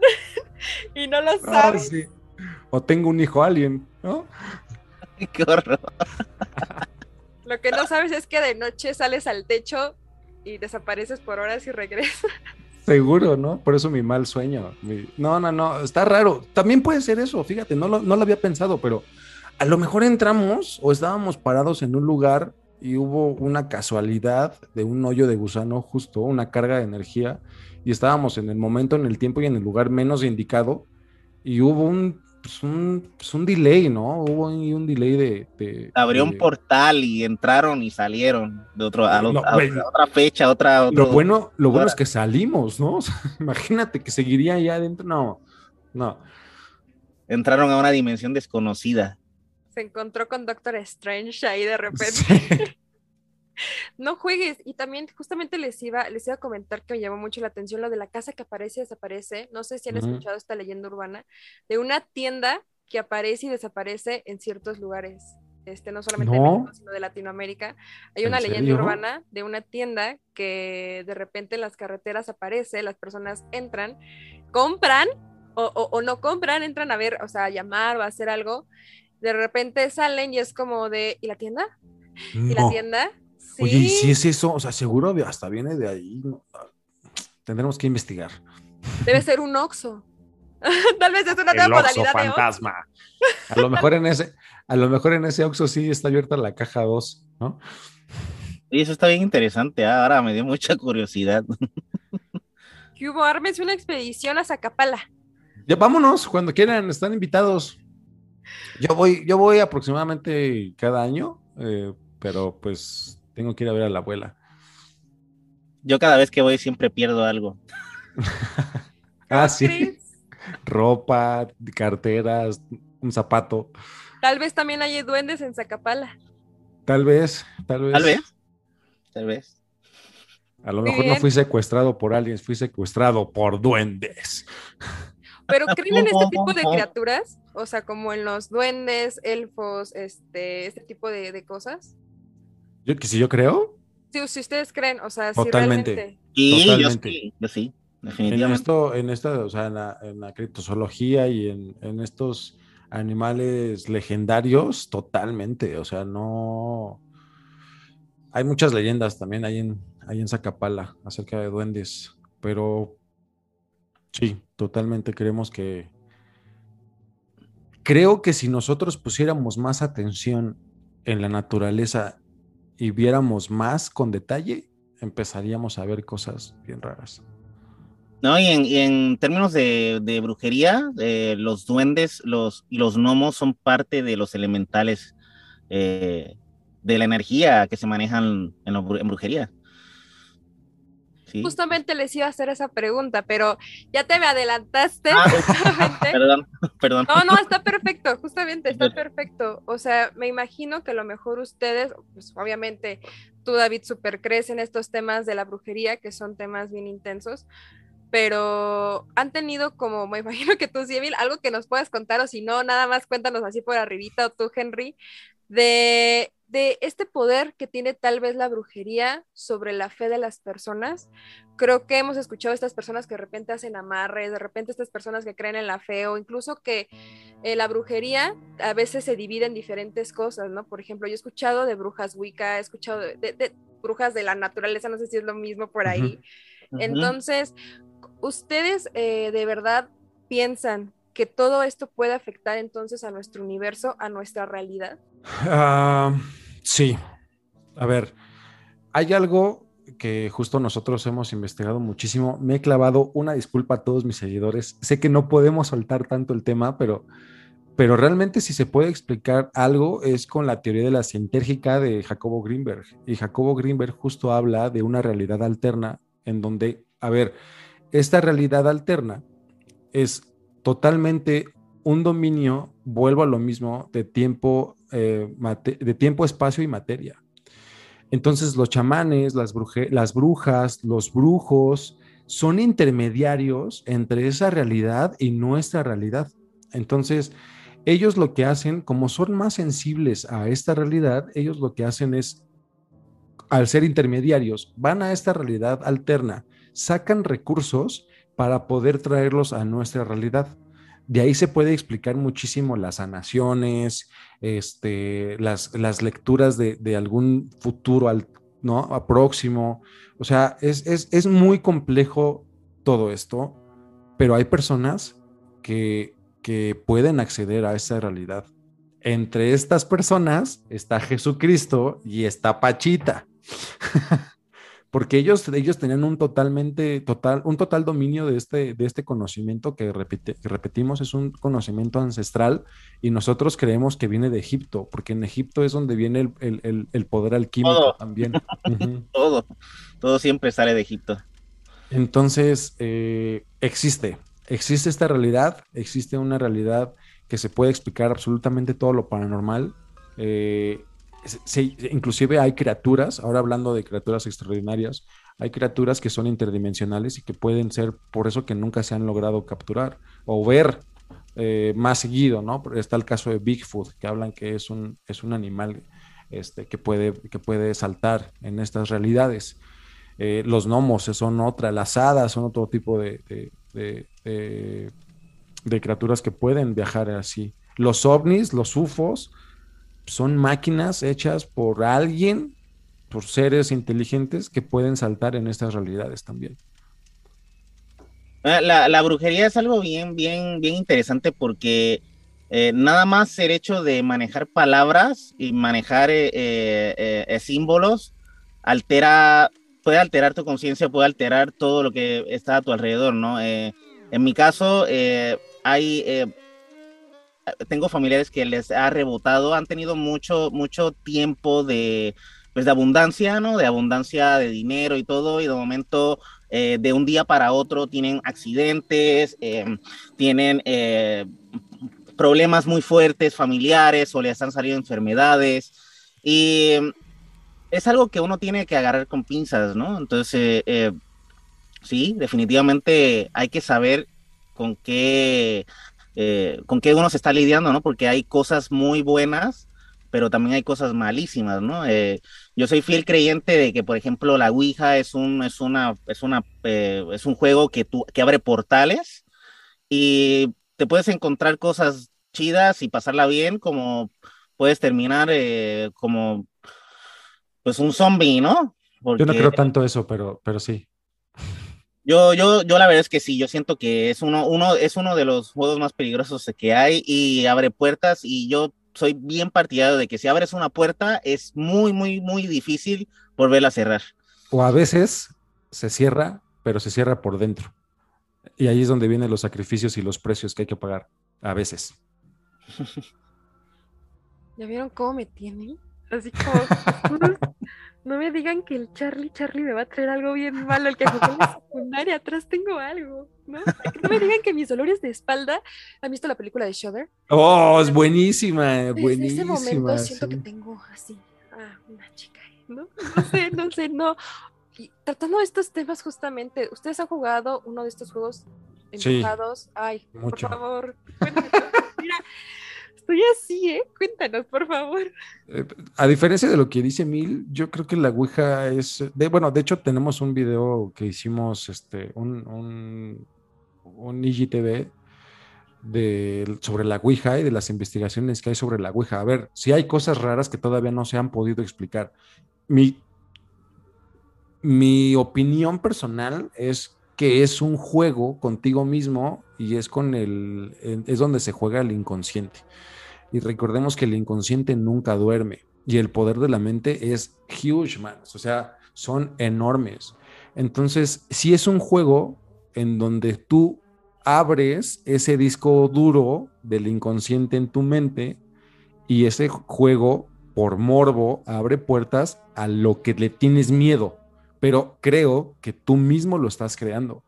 <laughs> y no lo sabes. O tengo un hijo alien, ¿no? Qué horror. <laughs> Lo que no sabes es que de noche sales al techo y desapareces por horas y regresas. Seguro, ¿no? Por eso mi mal sueño. No, no, no, está raro. También puede ser eso, fíjate, no lo, no lo había pensado, pero a lo mejor entramos o estábamos parados en un lugar y hubo una casualidad de un hoyo de gusano justo, una carga de energía, y estábamos en el momento, en el tiempo y en el lugar menos indicado, y hubo un pues un, pues un delay, ¿no? Hubo un delay de... Abrió un portal y entraron y salieron de otro, a, otra fecha, otra... lo bueno, lo bueno es que salimos, ¿no? <laughs> imagínate que seguiría allá adentro. No, no. Entraron a una dimensión desconocida. Se encontró con Doctor Strange ahí de <laughs> repente. <laughs> no juegues. Y también justamente les iba, les iba a comentar que me llamó mucho la atención lo de la casa que aparece y desaparece. No sé si han escuchado esta leyenda urbana de una tienda que aparece y desaparece en ciertos lugares. Este, no solamente de México, sino de Latinoamérica. Hay una leyenda urbana de una tienda que de repente en las carreteras aparece, las personas entran, compran o, o no compran, entran a ver, o sea, a llamar o a hacer algo. De repente salen y es como de, ¿y la tienda? ¿Y la tienda? Oye, y si es eso, o sea, seguro hasta viene de ahí. Tendremos que investigar. Debe ser un oxo. <laughs> Tal vez es una nueva modalidad fantasma. A lo mejor en ese, a lo mejor en ese oxo sí está abierta la caja 2, ¿no? Y eso está bien interesante, ¿ah? ahora me dio mucha curiosidad. <laughs> ¿Qué hubo? Armes una expedición a Zacapala. Ya vámonos, cuando quieran, están invitados. Yo voy, yo voy aproximadamente cada año, eh, pero pues tengo que ir a ver a la abuela. Yo cada vez que voy siempre pierdo algo. <laughs> ah, sí. Ropa, carteras, un zapato. Tal vez también hay duendes en Zacapala. Tal vez, tal vez. Tal vez. Tal vez. A lo mejor no fui secuestrado por aliens, fui secuestrado por duendes. Pero <laughs> creen en este tipo de criaturas, o sea, como en los duendes, elfos, este, este tipo de cosas. Yo, que si yo creo. Sí, si ustedes creen, o sea, Totalmente. si realmente. Sí, Totalmente. Yo sí, definitivamente. En esto, en esta, o sea, en la, en la criptozoología y en, en, estos animales legendarios, totalmente. O sea, no. Hay muchas leyendas también ahí en, ahí en Zacapala acerca de duendes, pero sí, totalmente creemos que. Creo que si nosotros pusiéramos más atención en la naturaleza y viéramos más con detalle, empezaríamos a ver cosas bien raras. No, y en, términos de, brujería, eh, los duendes los, y los gnomos son parte de los elementales eh, de la energía que se manejan en, en brujería. Justamente les iba a hacer esa pregunta, pero ya te me adelantaste. Ah, <laughs> perdón, perdón. No, no, está perfecto, justamente está perfecto. O sea, me imagino que a lo mejor ustedes, pues obviamente tú, David, super crees en estos temas de la brujería, que son temas bien intensos, pero han tenido como, me imagino que tú, Siemil, algo que nos puedas contar, o si no, nada más cuéntanos así por arribita, o tú, Henry, de de este poder que tiene tal vez la brujería sobre la fe de las personas. Creo que hemos escuchado a estas personas que de repente hacen amarres, de repente estas personas que creen en la fe o incluso que eh, la brujería a veces se divide en diferentes cosas, ¿no? Por ejemplo, yo he escuchado de brujas Wicca, he escuchado de, brujas de la naturaleza, no sé si es lo mismo por ahí. Entonces, ¿ustedes eh, de verdad piensan que todo esto puede afectar entonces a nuestro universo, a nuestra realidad? Ah, Sí, a ver, hay algo que justo nosotros hemos investigado muchísimo. Me he clavado una disculpa a todos mis seguidores. Sé que no podemos soltar tanto el tema, pero, pero realmente si se puede explicar algo es con la teoría de la sintérgica de Jacobo Greenberg. Y Jacobo Greenberg justo habla de una realidad alterna en donde, a ver, esta realidad alterna es totalmente un dominio, vuelvo a lo mismo, de tiempo, eh, de tiempo, espacio y materia. Entonces los chamanes, las, las brujas, los brujos son intermediarios entre esa realidad y nuestra realidad. Entonces, ellos lo que hacen, como son más sensibles a esta realidad, ellos lo que hacen es, al ser intermediarios, van a esta realidad alterna, sacan recursos para poder traerlos a nuestra realidad. De ahí se puede explicar muchísimo las sanaciones, este, las, las lecturas de, algún futuro al, ¿no? próximo. O sea, es, es, muy complejo todo esto, pero hay personas que, que pueden acceder a esa realidad. Entre estas personas está Jesucristo y está Pachita. <laughs> porque ellos, ellos tenían un totalmente, total, un total dominio de este, de este conocimiento que, repite, repetimos, es un conocimiento ancestral y nosotros creemos que viene de Egipto, porque en Egipto es donde viene el, poder alquímico también. <laughs> todo, todo siempre sale de Egipto. Entonces, eh, existe, existe esta realidad, existe una realidad que se puede explicar absolutamente todo lo paranormal. Eh, Sí, inclusive hay criaturas, ahora hablando de criaturas extraordinarias, hay criaturas que son interdimensionales y que pueden ser por eso que nunca se han logrado capturar o ver eh, más seguido, ¿no? Está el caso de Bigfoot, que hablan que es un, es un animal este, que, puede, que puede saltar en estas realidades. Eh, los gnomos son otra, las hadas son otro tipo de, de criaturas que pueden viajar así. Los ovnis, los UFOs, son máquinas hechas por alguien, por seres inteligentes que pueden saltar en estas realidades también. Ah, la, brujería es algo bien, bien, bien interesante porque eh, nada más el hecho de manejar palabras y manejar eh, eh, símbolos altera, puede alterar tu conciencia, puede alterar todo lo que está a tu alrededor, ¿no? en mi caso, hay tengo familiares que les ha rebotado, han tenido mucho, mucho tiempo de, pues de abundancia, ¿no? De abundancia de dinero y todo, y de momento, eh, de un día para otro, tienen accidentes, em, tienen eh, problemas muy fuertes familiares o les han salido enfermedades, y es algo que uno tiene que agarrar con pinzas, ¿no? Entonces, eh, sí, definitivamente hay que saber con qué eh, con qué uno se está lidiando, ¿no? Porque hay cosas muy buenas, pero también hay cosas malísimas, ¿no? Eh, yo soy fiel creyente de que, por ejemplo, la Ouija es un, es una, es una, eh, es un juego que, tú, que abre portales y te puedes encontrar cosas chidas y pasarla bien, como puedes terminar como pues un zombie, ¿no? Yo no creo tanto eso, pero, pero sí. Yo, yo, yo la verdad es que sí, yo siento que es uno, uno, es uno de los juegos más peligrosos que hay y abre puertas y yo soy bien partidario de que si abres una puerta es muy, muy, muy difícil volverla a cerrar. O a veces se cierra, pero se cierra por dentro. Y ahí es donde vienen los sacrificios y los precios que hay que pagar, a veces. <laughs> ¿Ya vieron cómo me tienen? Así como, <laughs> no me digan que el Charlie Charlie me va a traer algo bien malo, el que jugué en la <laughs> secundaria, atrás tengo algo, ¿no? No me digan que mis dolores de espalda, ¿han visto la película de Shudder? Oh, es buenísima, buenísima. En ese momento siento que tengo así, ah, una chica, ¿no? No sé, no sé, no. Y tratando estos temas justamente, ¿ustedes han jugado uno de estos juegos enojados? Ay, por favor, Mira, Estoy así, ¿eh? Cuéntanos, por favor. Eh, a diferencia de lo que dice Mil, yo creo que la Ouija es. Bueno, de hecho, tenemos un video que hicimos, este, un, un, un IGTV de, sobre la Ouija y de las investigaciones que hay sobre la Ouija. A ver, si hay cosas raras que todavía no se han podido explicar. Mi, mi opinión personal es que es un juego contigo mismo y es con el es donde se juega el inconsciente. Y recordemos que el inconsciente nunca duerme y el poder de la mente es huge, man. O sea, son enormes. Entonces, si es un juego en donde tú abres ese disco duro del inconsciente en tu mente y ese juego, por morbo, abre puertas a lo que le tienes miedo. Pero creo que tú mismo lo estás creando.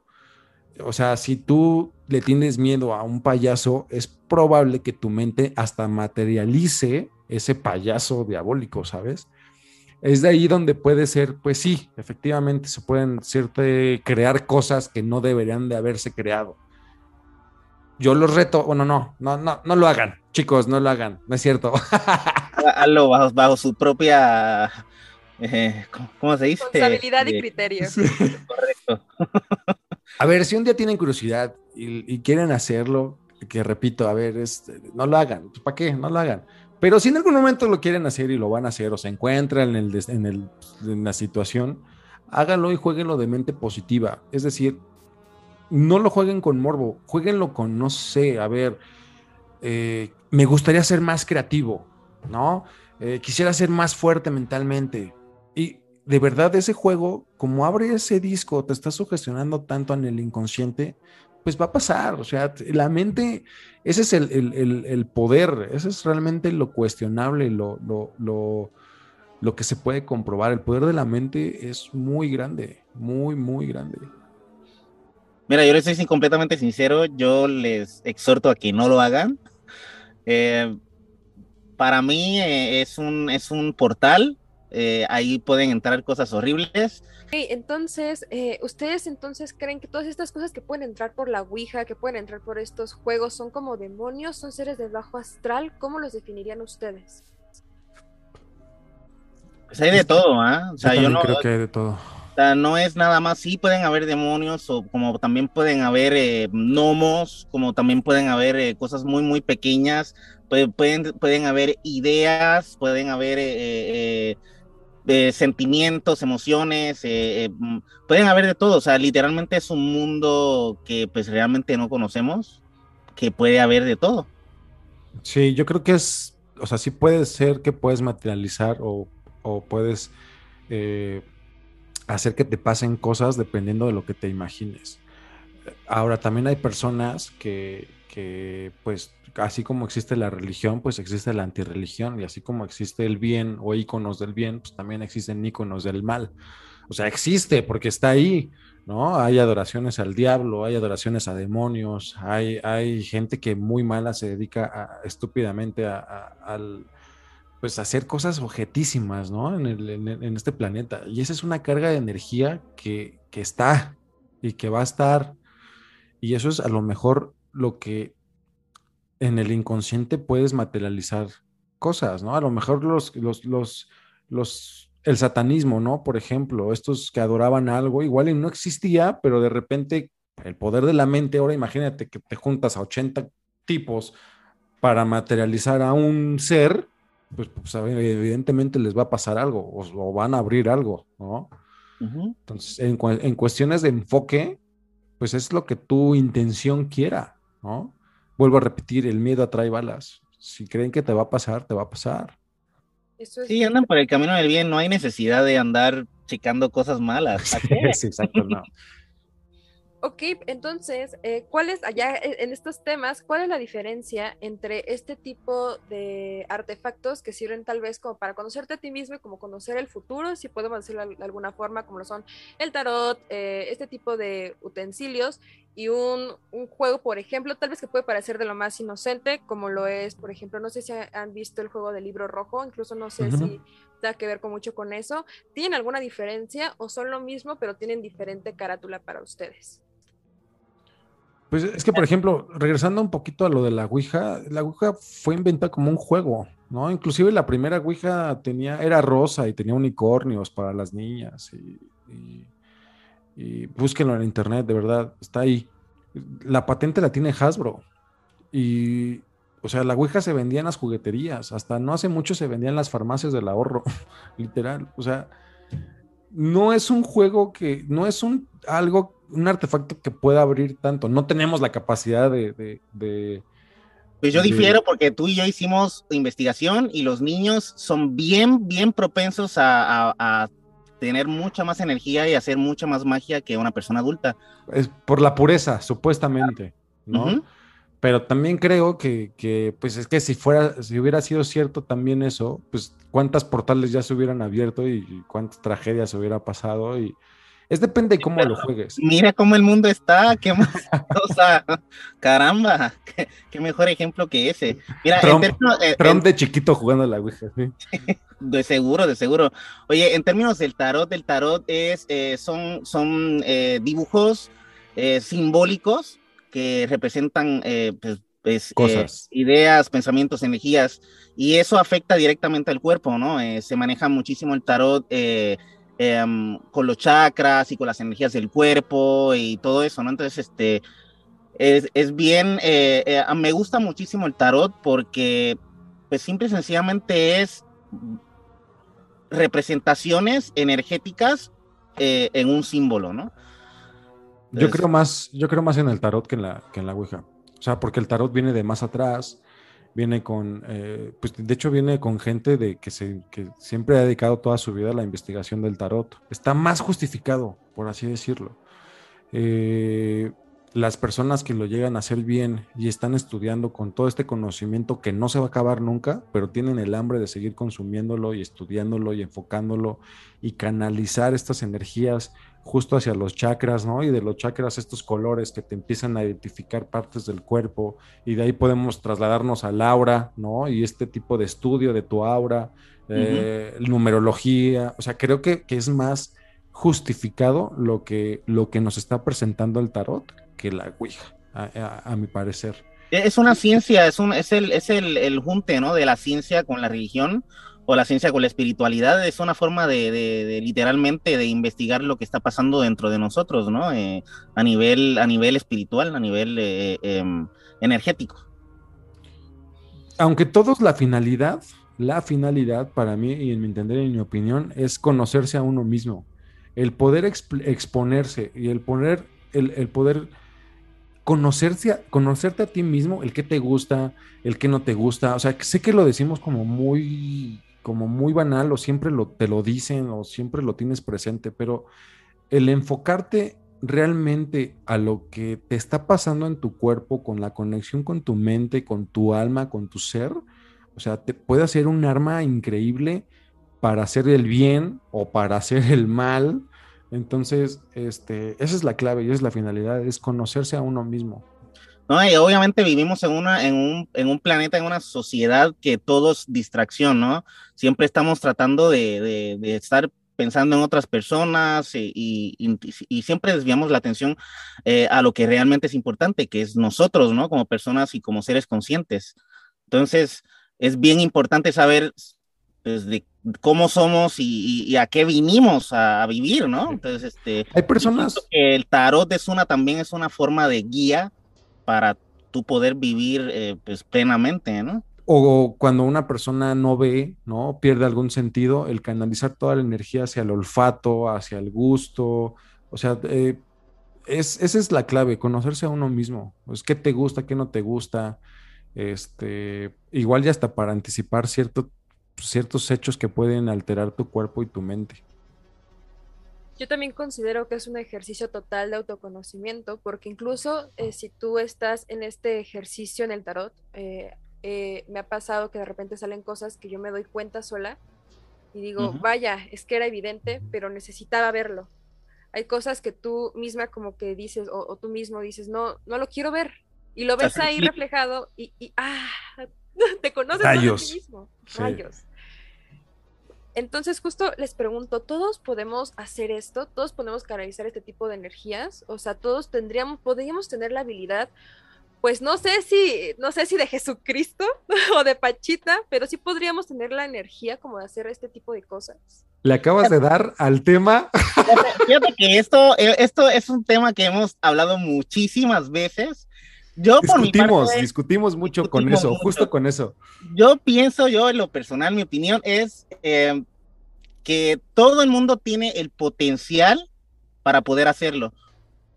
O sea, si tú le tienes miedo a un payaso, es probable que tu mente hasta materialice ese payaso diabólico, ¿sabes? Es de ahí donde puede ser, pues sí, efectivamente se pueden crear cosas que no deberían de haberse creado. Yo los reto, bueno, no, no, no, no lo hagan, chicos, no lo hagan, no es cierto. <laughs> Hazlo bajo, bajo su propia, eh, ¿cómo se dice? Responsabilidad y criterio. Correcto. <laughs> A ver, si un día tienen curiosidad y, quieren hacerlo, que repito, a ver, este, no lo hagan. Pues, ¿Para qué? No lo hagan. Pero si en algún momento lo quieren hacer y lo van a hacer o se encuentran en, el, en, el, en la situación, háganlo y jueguenlo de mente positiva. Es decir, no lo jueguen con morbo, jueguenlo con, no sé, a ver, eh, me gustaría ser más creativo, ¿no? Eh, quisiera ser más fuerte mentalmente. Y de verdad ese juego, como abre ese disco, te está sugestionando tanto en el inconsciente, pues va a pasar. O sea, la mente, ese es el, poder, ese es realmente lo cuestionable, lo, lo, lo, que se puede comprobar. El poder de la mente es muy grande, muy, muy grande. Mira, yo les soy completamente sincero, yo les exhorto a que no lo hagan. Eh, para mí eh, es, un, es un portal eh, ahí pueden entrar cosas horribles. entonces, eh, ¿ustedes entonces creen que todas estas cosas que pueden entrar por la Ouija, que pueden entrar por estos juegos, son como demonios, son seres de bajo astral? ¿Cómo los definirían ustedes? Pues hay de todo, ¿ah? O sea, yo, no creo que hay de todo. O sea, no es nada más, sí pueden haber demonios o como también pueden haber eh, gnomos, como también pueden haber cosas muy, muy pequeñas, pueden, pueden haber ideas, pueden haber sentimientos, emociones, eh, eh, mm, pueden haber de todo, o sea, literalmente es un mundo que pues realmente no conocemos, que puede haber de todo. Sí, yo creo que es, o sea, sí puede ser que puedes materializar o, puedes eh, hacer que te pasen cosas dependiendo de lo que te imagines. Ahora, también hay personas que, que pues así como existe la religión, pues existe la antirreligión, y así como existe el bien o íconos del bien, pues también existen íconos del mal. O sea, existe porque está ahí, ¿no? Hay adoraciones al diablo, hay adoraciones a demonios, hay, hay gente que muy mala se dedica estúpidamente a, al, pues hacer cosas objetísimas, ¿no? En, en, este planeta. Y esa es una carga de energía que, que está y que va a estar. Y eso es a lo mejor lo que en el inconsciente puedes materializar cosas, ¿no? A lo mejor los, los, los, los, el satanismo, ¿no? Por ejemplo, estos que adoraban algo, igual y no existía, pero de repente el poder de la mente, ahora imagínate que te juntas a 80 tipos para materializar a un ser, pues, pues evidentemente les va a pasar algo o, van a abrir algo, ¿no? Entonces, en, en, cuestiones de enfoque, pues es lo que tu intención quiera, ¿no? Vuelvo a repetir, el miedo atrae balas. Si creen que te va a pasar, te va a pasar. Sí, andan por el camino del bien, no hay necesidad de andar checando cosas malas. <laughs> sí, exacto, no. Ok, entonces, eh, ¿cuál es, allá en estos temas, cuál es la diferencia entre este tipo de artefactos que sirven tal vez como para conocerte a ti mismo y como conocer el futuro, si podemos decirlo de alguna forma, como lo son el tarot, eh, este tipo de utensilios y un, juego, por ejemplo, tal vez que puede parecer de lo más inocente, como lo es, por ejemplo, no sé si han visto el juego del libro rojo, incluso no sé si da que ver con mucho con eso. ¿Tienen alguna diferencia o son lo mismo, pero tienen diferente carátula para ustedes? Pues es que, por ejemplo, regresando un poquito a lo de la Ouija, la Ouija fue inventada como un juego, ¿no? Inclusive la primera Ouija tenía, era rosa y tenía unicornios para las niñas. Y, y, búsquenlo en internet, de verdad, está ahí. La patente la tiene Hasbro. Y, o sea, la Ouija se vendía en las jugueterías. Hasta no hace mucho se vendía en las farmacias del ahorro, <laughs> literal. O sea, no es un juego que, no es un algo un artefacto que pueda abrir tanto. No tenemos la capacidad de... pues yo difiero porque tú y yo hicimos investigación y los niños son bien, bien propensos a, tener mucha más energía y hacer mucha más magia que una persona adulta. Es por la pureza, supuestamente, ¿no? Pero también creo que, que, pues es que si fuera, si hubiera sido cierto también eso, pues cuántas portales ya se hubieran abierto y cuántas tragedias se hubiera pasado y, es depende de cómo lo juegues. Mira cómo el mundo está, qué más, <laughs> o sea, caramba, qué, mejor ejemplo que ese. Mira, Trump, eh, de chiquito jugando a la Ouija. <laughs> De seguro, de seguro. Oye, en términos del tarot, el tarot es, eh, son, son eh, dibujos simbólicos que representan pues, pues Cosas. ideas, pensamientos, energías, y eso afecta directamente al cuerpo, ¿no? se maneja muchísimo el tarot Em, con los chakras y con las energías del cuerpo y todo eso, ¿no? Entonces, este, es, bien, eh, eh, me gusta muchísimo el tarot porque, pues, simple y sencillamente es representaciones energéticas eh, en un símbolo, ¿no? Yo creo más, yo creo más en el tarot que en la, que en la Ouija. O sea, porque el tarot viene de más atrás, viene con, eh, pues de hecho viene con gente de que, se, que siempre ha dedicado toda su vida a la investigación del tarot. Está más justificado, por así decirlo. Eh, las personas que lo llegan a hacer bien y están estudiando con todo este conocimiento que no se va a acabar nunca, pero tienen el hambre de seguir consumiéndolo y estudiándolo y enfocándolo y canalizar estas energías justo hacia los chakras, ¿no? Y de los chakras estos colores que te empiezan a identificar partes del cuerpo y de ahí podemos trasladarnos al aura, ¿no? Y este tipo de estudio de tu aura, eh, numerología, o sea, creo que, es más justificado lo que, lo que nos está presentando el tarot que la Ouija, a, mi parecer. Es una ciencia, es, un, es, el, es el, el junte, ¿no? De la ciencia con la religión o la ciencia con la espiritualidad es una forma de, literalmente de investigar lo que está pasando dentro de nosotros, ¿no? Eh, a nivel a nivel espiritual, a nivel eh, em, energético. Aunque todos la finalidad, la finalidad para mí y en mi entender y en mi opinión es conocerse a uno mismo, el poder exponerse y el poner el, el poder conocerse conocerte a ti mismo, el que te gusta, el que no te gusta. O sea, sé que lo decimos como muy como muy banal o siempre lo, te lo dicen o siempre lo tienes presente, pero el enfocarte realmente a lo que te está pasando en tu cuerpo, con la conexión con tu mente, con tu alma, con tu ser, o sea, te puede hacer un arma increíble para hacer el bien o para hacer el mal. Entonces, este, esa es la clave y es la finalidad, es conocerse a uno mismo. ¿no? Y obviamente vivimos en, una, en, un, en un planeta, en una sociedad que todo es distracción, ¿no? Siempre estamos tratando de, de, estar pensando en otras personas y, y, siempre desviamos la atención eh, a lo que realmente es importante, que es nosotros, ¿no? Como personas y como seres conscientes. Entonces, es bien importante saber pues, de cómo somos y, a qué vinimos a, vivir, ¿no? Entonces, este... Hay personas... Que el tarot es una, también es una forma de guía para tú poder vivir eh, pues plenamente, ¿no? O cuando una persona no ve, ¿no? Pierde algún sentido, el canalizar toda la energía hacia el olfato, hacia el gusto, o sea, eh, es, esa es la clave, conocerse a uno mismo. Es qué te gusta, qué no te gusta. Este, igual ya hasta para anticipar cierto, ciertos hechos que pueden alterar tu cuerpo y tu mente. Yo también considero que es un ejercicio total de autoconocimiento, porque incluso eh, si tú estás en este ejercicio en el tarot, eh, eh, me ha pasado que de repente salen cosas que yo me doy cuenta sola y digo, vaya, es que era evidente, pero necesitaba verlo. Hay cosas que tú misma como que dices, o, tú mismo dices, no, no lo quiero ver. Y lo ves ahí reflejado y, ah, <laughs> te conoces a ti mismo. Rayos. Entonces, justo les pregunto, ¿todos podemos hacer esto? ¿Todos podemos canalizar este tipo de energías? O sea, todos tendríamos, podríamos tener la habilidad pues no sé si, no sé si de Jesucristo <laughs> o de Pachita, pero sí podríamos tener la energía como de hacer este tipo de cosas. Le acabas de dar al tema. Fíjate, que esto, eh, esto es un tema que hemos hablado muchísimas veces. Yo discutimos, por mi discutimos mucho con eso, justo con eso. Yo pienso, yo en lo personal, mi opinión es eh, que todo el mundo tiene el potencial para poder hacerlo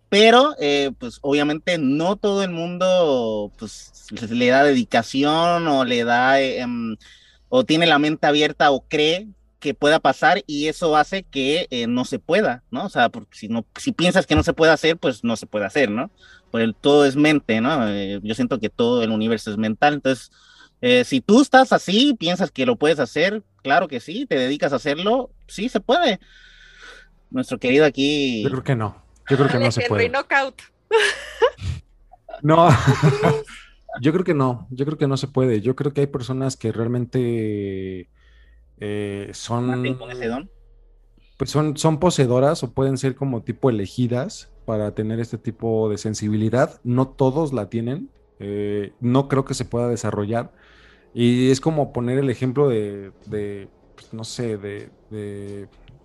pero eh, pues obviamente no todo el mundo pues le da dedicación o le da em, o tiene la mente abierta o cree que pueda pasar y eso hace que eh, no se pueda, ¿no? O sea, porque si no, si piensas que no se puede hacer, pues no se puede hacer, ¿no? Pues todo es mente, ¿no? Eh, yo siento que todo el universo es mental, entonces si tú estás así, piensas que lo puedes hacer, claro que sí, te dedicas a hacerlo, sí se puede. Nuestro querido aquí. Yo creo que no. Yo creo que no <laughs> se puede. Knockout. <laughs> No, <laughs> yo creo que no, yo creo que no se puede. Yo creo que hay personas que realmente eh, son, pues son, son poseedoras o pueden ser como tipo elegidas para tener este tipo de sensibilidad. No todos la tienen, eh, no creo que se pueda desarrollar. Y es como poner el ejemplo de, pues, no sé, de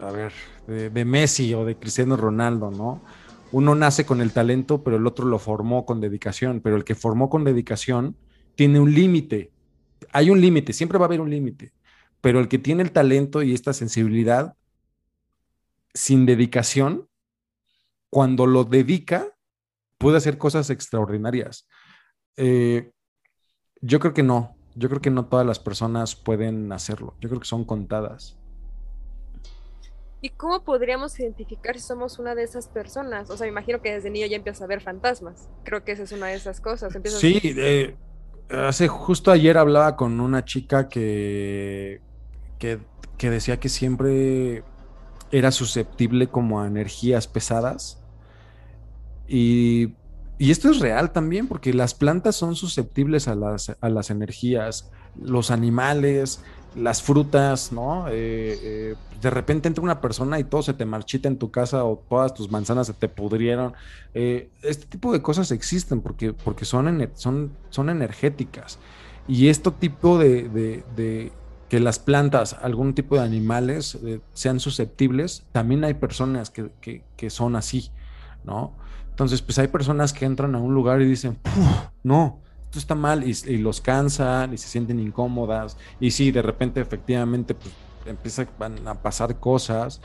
a ver, de, Messi o de Cristiano Ronaldo, ¿no? Uno nace con el talento, pero el otro lo formó con dedicación, pero el que formó con dedicación tiene un límite. Hay un límite, siempre va a haber un límite, pero el que tiene el talento y esta sensibilidad sin dedicación, cuando lo dedica, puede hacer cosas extraordinarias. Eh, yo creo que no, yo creo que no todas las personas pueden hacerlo, yo creo que son contadas. ¿Y cómo podríamos identificar si somos una de esas personas? O sea, me imagino que desde niño ya empiezas a ver fantasmas. Creo que esa es una de esas cosas. sí, eh, hace justo ayer hablaba con una chica que, que, que, decía que siempre era susceptible como a energías pesadas. Y, y, esto es real también, porque las plantas son susceptibles a las, a las energías, los animales, las frutas, ¿no? Eh, eh, de repente entra una persona y todo se te marchita en tu casa o todas tus manzanas se te pudrieron. Eh, este tipo de cosas existen porque, porque son, son, son energéticas. Y este tipo de, que las plantas, algún tipo de animales sean susceptibles, también hay personas que, son así, ¿no? Entonces, pues hay personas que entran a un lugar y dicen, no, esto está mal y, los cansan y se sienten incómodas y sí, de repente efectivamente pues, empiezan a pasar cosas.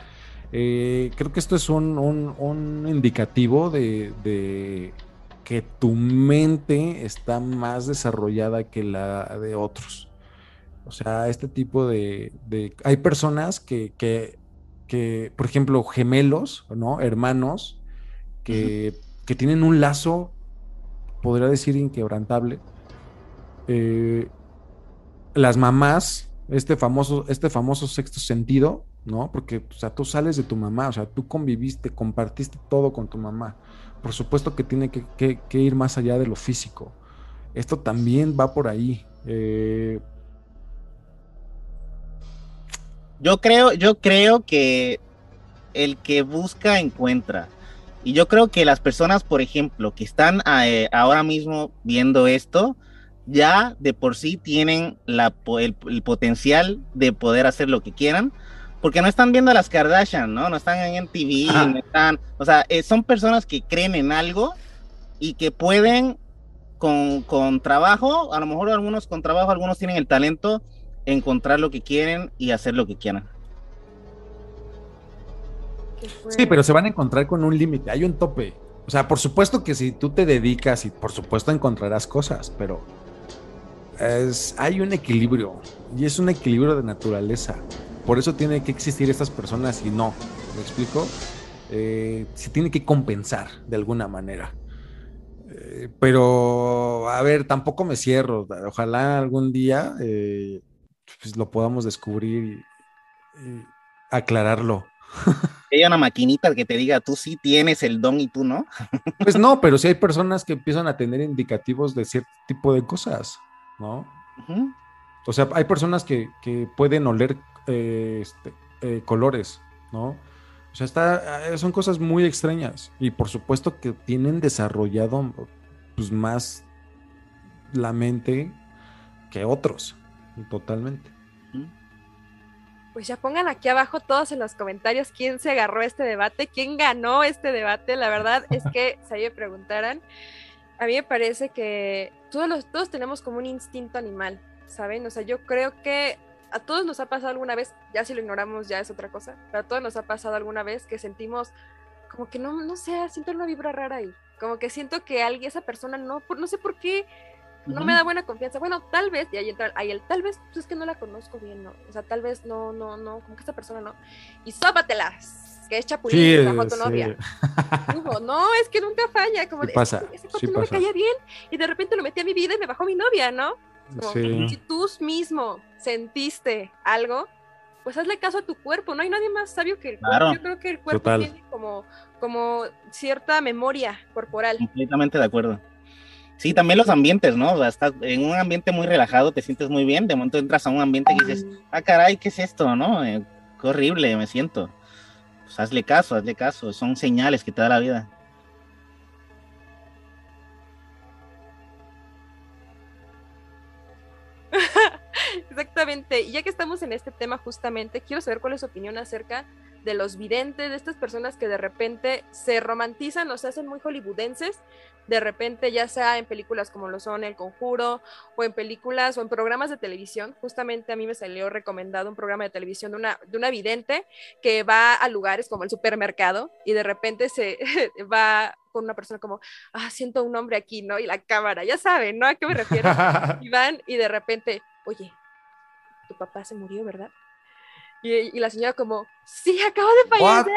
Eh, creo que esto es un, indicativo de, que tu mente está más desarrollada que la de otros. O sea, este tipo de... hay personas que, que, por ejemplo, gemelos, ¿no? Hermanos, que, que tienen un lazo podría decir inquebrantable. Eh, las mamás, este famoso, este famoso sexto sentido, ¿no? Porque, o sea, tú sales de tu mamá, o sea, tú conviviste, compartiste todo con tu mamá. Por supuesto que tiene que, ir más allá de lo físico. Esto también va por ahí. Eh, yo creo, yo creo que el que busca encuentra. Y yo creo que las personas, por ejemplo, que están eh, ahora mismo viendo esto, ya de por sí tienen la, el, potencial de poder hacer lo que quieran, porque no están viendo a las Kardashian, ¿no? No están en TV, no están, o sea, eh, son personas que creen en algo y que pueden con, con trabajo, a lo mejor algunos con trabajo, algunos tienen el talento, encontrar lo que quieren y hacer lo que quieran. Sí, pero se van a encontrar con un límite, hay un tope. O sea, por supuesto que si tú te dedicas y por supuesto encontrarás cosas, pero es, hay un equilibrio y es un equilibrio de naturaleza. Por eso tiene que existir estas personas y no, ¿me explico? Eh, se tiene que compensar de alguna manera. Eh, pero, a ver, tampoco me cierro. Ojalá algún día eh, pues, lo podamos descubrir y, aclararlo. Hay una maquinita que te diga, tú sí tienes el don y tú no. Pues no, pero sí hay personas que empiezan a tener indicativos de cierto tipo de cosas, ¿no? O sea, hay personas que, pueden oler eh, este, colores, ¿no? O sea, está, son cosas muy extrañas y por supuesto que tienen desarrollado pues más la mente que otros, totalmente. Pues ya pongan aquí abajo todos en los comentarios quién se agarró este debate, quién ganó este debate. La verdad es que <laughs> si me preguntaran, a mí me parece que todos, los, todos tenemos como un instinto animal, ¿saben? O sea, yo creo que a todos nos ha pasado alguna vez, ya si lo ignoramos ya es otra cosa, pero a todos nos ha pasado alguna vez que sentimos como que no, no sé, siento una vibra rara ahí, como que siento que alguien, esa persona no, no sé por qué, no me da buena confianza. Bueno, tal vez, y ahí entra, ahí el tal vez, pues es que no la conozco bien, ¿no? O sea, tal vez no, no, no, como que esta persona no. Y sópatelas, que es chapulín, sí, bajo tu novia. no, es que nunca falla, como de, pasa, ese, no me caía bien, y de repente lo metí a mi vida y me bajó mi novia, ¿no? si tú mismo sentiste algo, pues hazle caso a tu cuerpo, no hay nadie más sabio que el cuerpo. Yo creo que el cuerpo tiene como, como cierta memoria corporal. Completamente de acuerdo. Sí, también los ambientes, ¿no? O estás en un ambiente muy relajado, te sientes muy bien, de momento entras a un ambiente y dices, ah, caray, ¿qué es esto, no? Eh, qué horrible me siento. Pues hazle caso, hazle caso, son señales que te da la vida. <laughs> Exactamente. Y ya que estamos en este tema justamente, quiero saber cuál es su opinión acerca de los videntes, de estas personas que de repente se romantizan o se hacen muy hollywoodenses, de repente ya sea en películas como lo son El Conjuro o en películas o en programas de televisión. Justamente a mí me salió recomendado un programa de televisión de una, de una vidente que va a lugares como el supermercado y de repente se <laughs> va con una persona como, ah, siento un hombre aquí, ¿no? Y la cámara, ya saben, ¿no? ¿A qué me refiero? <laughs> y van y de repente, oye, tu papá se murió, ¿verdad? Y, la señora como, sí, acabo de fallecer.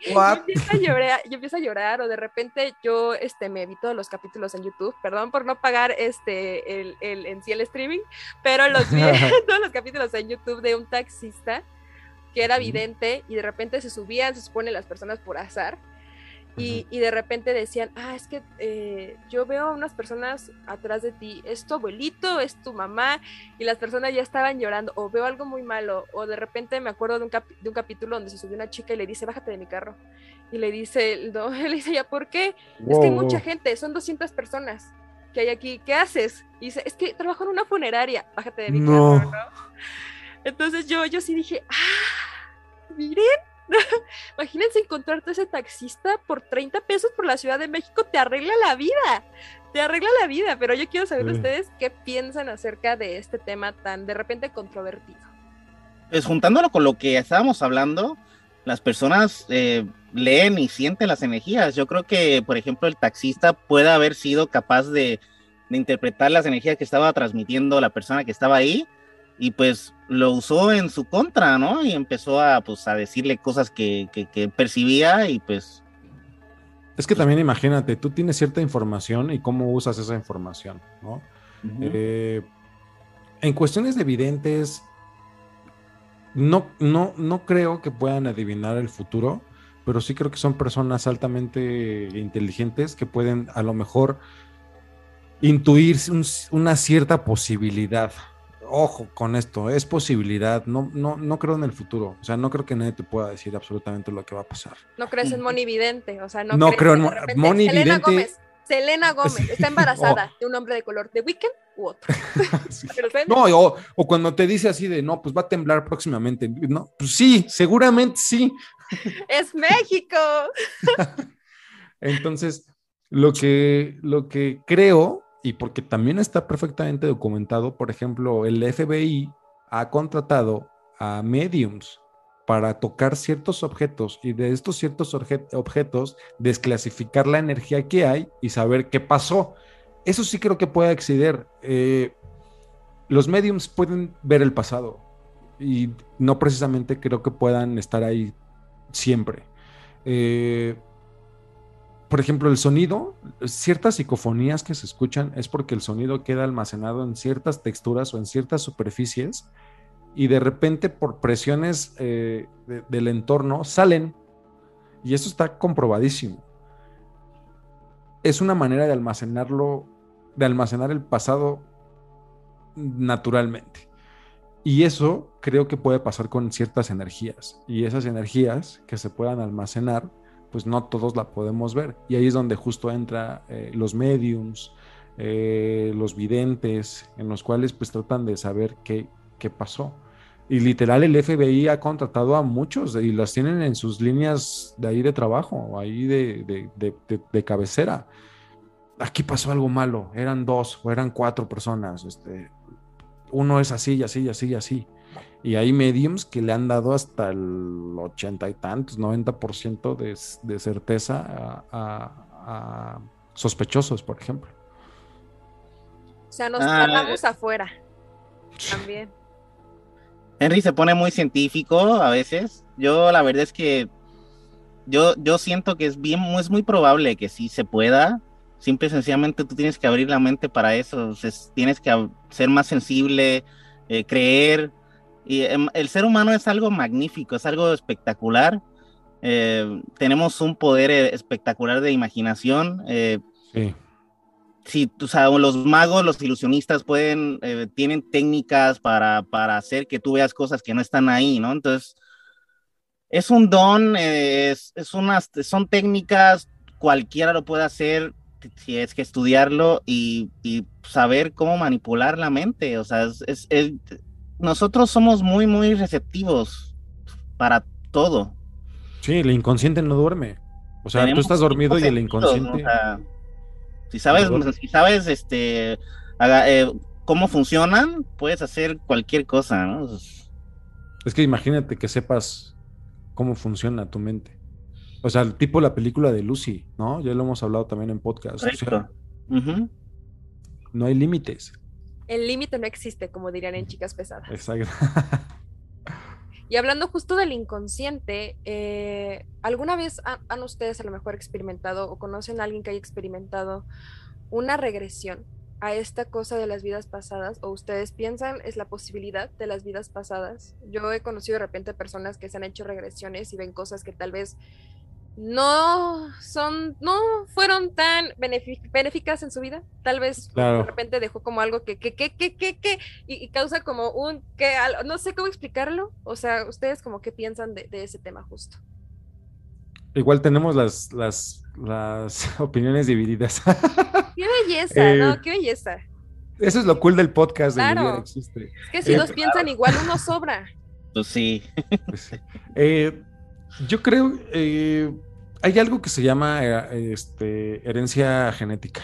Y, empiezo a llorar, empiezo a llorar o de repente yo este, me vi todos los capítulos en YouTube, perdón por no pagar este, el, el, en sí el streaming, pero los vi <laughs> <laughs> todos los capítulos en YouTube de un taxista que era vidente y de repente se subían, se supone las personas por azar y, y, de repente decían, ah, es que eh, yo veo a unas personas atrás de ti, es tu abuelito, es tu mamá, y las personas ya estaban llorando, o veo algo muy malo, o de repente me acuerdo de un, de un capítulo donde se subió una chica y le dice, bájate de mi carro, y le dice, no, <laughs> le dice, ya, ¿por qué? Es que hay mucha gente, son 200 personas que hay aquí, ¿qué haces? Y dice, es que trabajo en una funeraria, bájate de mi carro, ¿no? Entonces yo, yo sí dije, ah, miren, <laughs> Imagínense encontrarte ese taxista por 30 pesos por la Ciudad de México, te arregla la vida, te arregla la vida, pero yo quiero saber de ustedes qué piensan acerca de este tema tan de repente controvertido. Pues juntándolo con lo que estábamos hablando, las personas eh, leen y sienten las energías. Yo creo que, por ejemplo, el taxista puede haber sido capaz de, de interpretar las energías que estaba transmitiendo la persona que estaba ahí y pues lo usó en su contra, ¿no? Y empezó a, pues, a decirle cosas que, percibía y pues... Es que también imagínate, tú tienes cierta información y cómo usas esa información, ¿no? Eh, en cuestiones de videntes, no, no, no creo que puedan adivinar el futuro, pero sí creo que son personas altamente inteligentes que pueden a lo mejor intuir una cierta posibilidad, ojo con esto, es posibilidad, no, no, no creo en el futuro, o sea, no creo que nadie te pueda decir absolutamente lo que va a pasar. No crees en Moni Vidente, o sea, no, no creo en Moni Selena Gómez, Selena Gómez está embarazada <laughs> de un hombre de color, ¿de Weekend u otro? <laughs> <laughs> no, o, o, cuando te dice así de, no, pues va a temblar próximamente, no, pues sí, seguramente sí. Es México. Entonces, lo que, lo que creo y porque también está perfectamente documentado, por ejemplo, el FBI ha contratado a mediums para tocar ciertos objetos y de estos ciertos objetos desclasificar la energía que hay y saber qué pasó. Eso sí creo que puede acceder. Eh, los mediums pueden ver el pasado y no precisamente creo que puedan estar ahí siempre. Eh, por ejemplo, el sonido, ciertas psicofonías que se escuchan es porque el sonido queda almacenado en ciertas texturas o en ciertas superficies y de repente por presiones eh, del entorno salen. Y eso está comprobadísimo. Es una manera de almacenarlo, de almacenar el pasado naturalmente. Y eso creo que puede pasar con ciertas energías. Y esas energías que se puedan almacenar, pues no todos la podemos ver. Y ahí es donde justo entra eh, los mediums, eh, los videntes, en los cuales pues tratan de saber qué, qué pasó. Y literal el FBI ha contratado a muchos y las tienen en sus líneas de ahí de trabajo, ahí de, cabecera. Aquí pasó algo malo, eran dos o eran cuatro personas. Este, uno es así y así y así y así. Y hay mediums que le han dado hasta el ochenta y tantos, 90% de, de certeza a, sospechosos, por ejemplo. O sea, nos ah, afuera también. Henry se pone muy científico a veces. Yo la verdad es que yo, yo siento que es bien, es muy probable que sí se pueda. Simple y sencillamente tú tienes que abrir la mente para eso. tienes que ser más sensible, eh, creer. Y em, el ser humano es algo magnífico, es algo espectacular. Eh, tenemos un poder eh, espectacular de imaginación. sí si o sea, los magos, los ilusionistas pueden, eh, tienen técnicas para, para, hacer que tú veas cosas que no están ahí, ¿no? Entonces, es un don, es, es unas, son técnicas, cualquiera lo puede hacer, si es que estudiarlo y, y saber cómo manipular la mente, o sea, es, es, nosotros somos muy, muy receptivos para todo. Sí, el inconsciente no duerme. O sea, tú estás dormido y el inconsciente... Si sabes, si sabes este, eh, cómo funcionan, puedes hacer cualquier cosa, ¿no? Es que imagínate que sepas cómo funciona tu mente. O sea, el tipo la película de Lucy, ¿no? Ya lo hemos hablado también en podcast. No hay límites. El límite no existe, como dirían en Chicas Pesadas. Exacto. Y hablando justo del inconsciente, eh, ¿alguna vez han, ustedes a lo mejor experimentado o conocen a alguien que haya experimentado una regresión a esta cosa de las vidas pasadas? ¿O ustedes piensan es la posibilidad de las vidas pasadas? Yo he conocido de repente personas que se han hecho regresiones y ven cosas que tal vez no son, no fueron tan benéficas en su vida. Tal vez de repente dejó como algo que, que, que, que, que, que y, causa como un, que, no sé cómo explicarlo. O sea, ustedes como qué piensan de, ese tema justo. Igual tenemos las, las, las <laughs> opiniones divididas. Qué belleza, ¿no? Eh, qué belleza. Eso es lo cool del podcast. Claro. Es que si dos piensan igual, uno sobra. Pues sí. Pues eh, yo creo, eh, hay algo que se llama eh, este, herencia genética.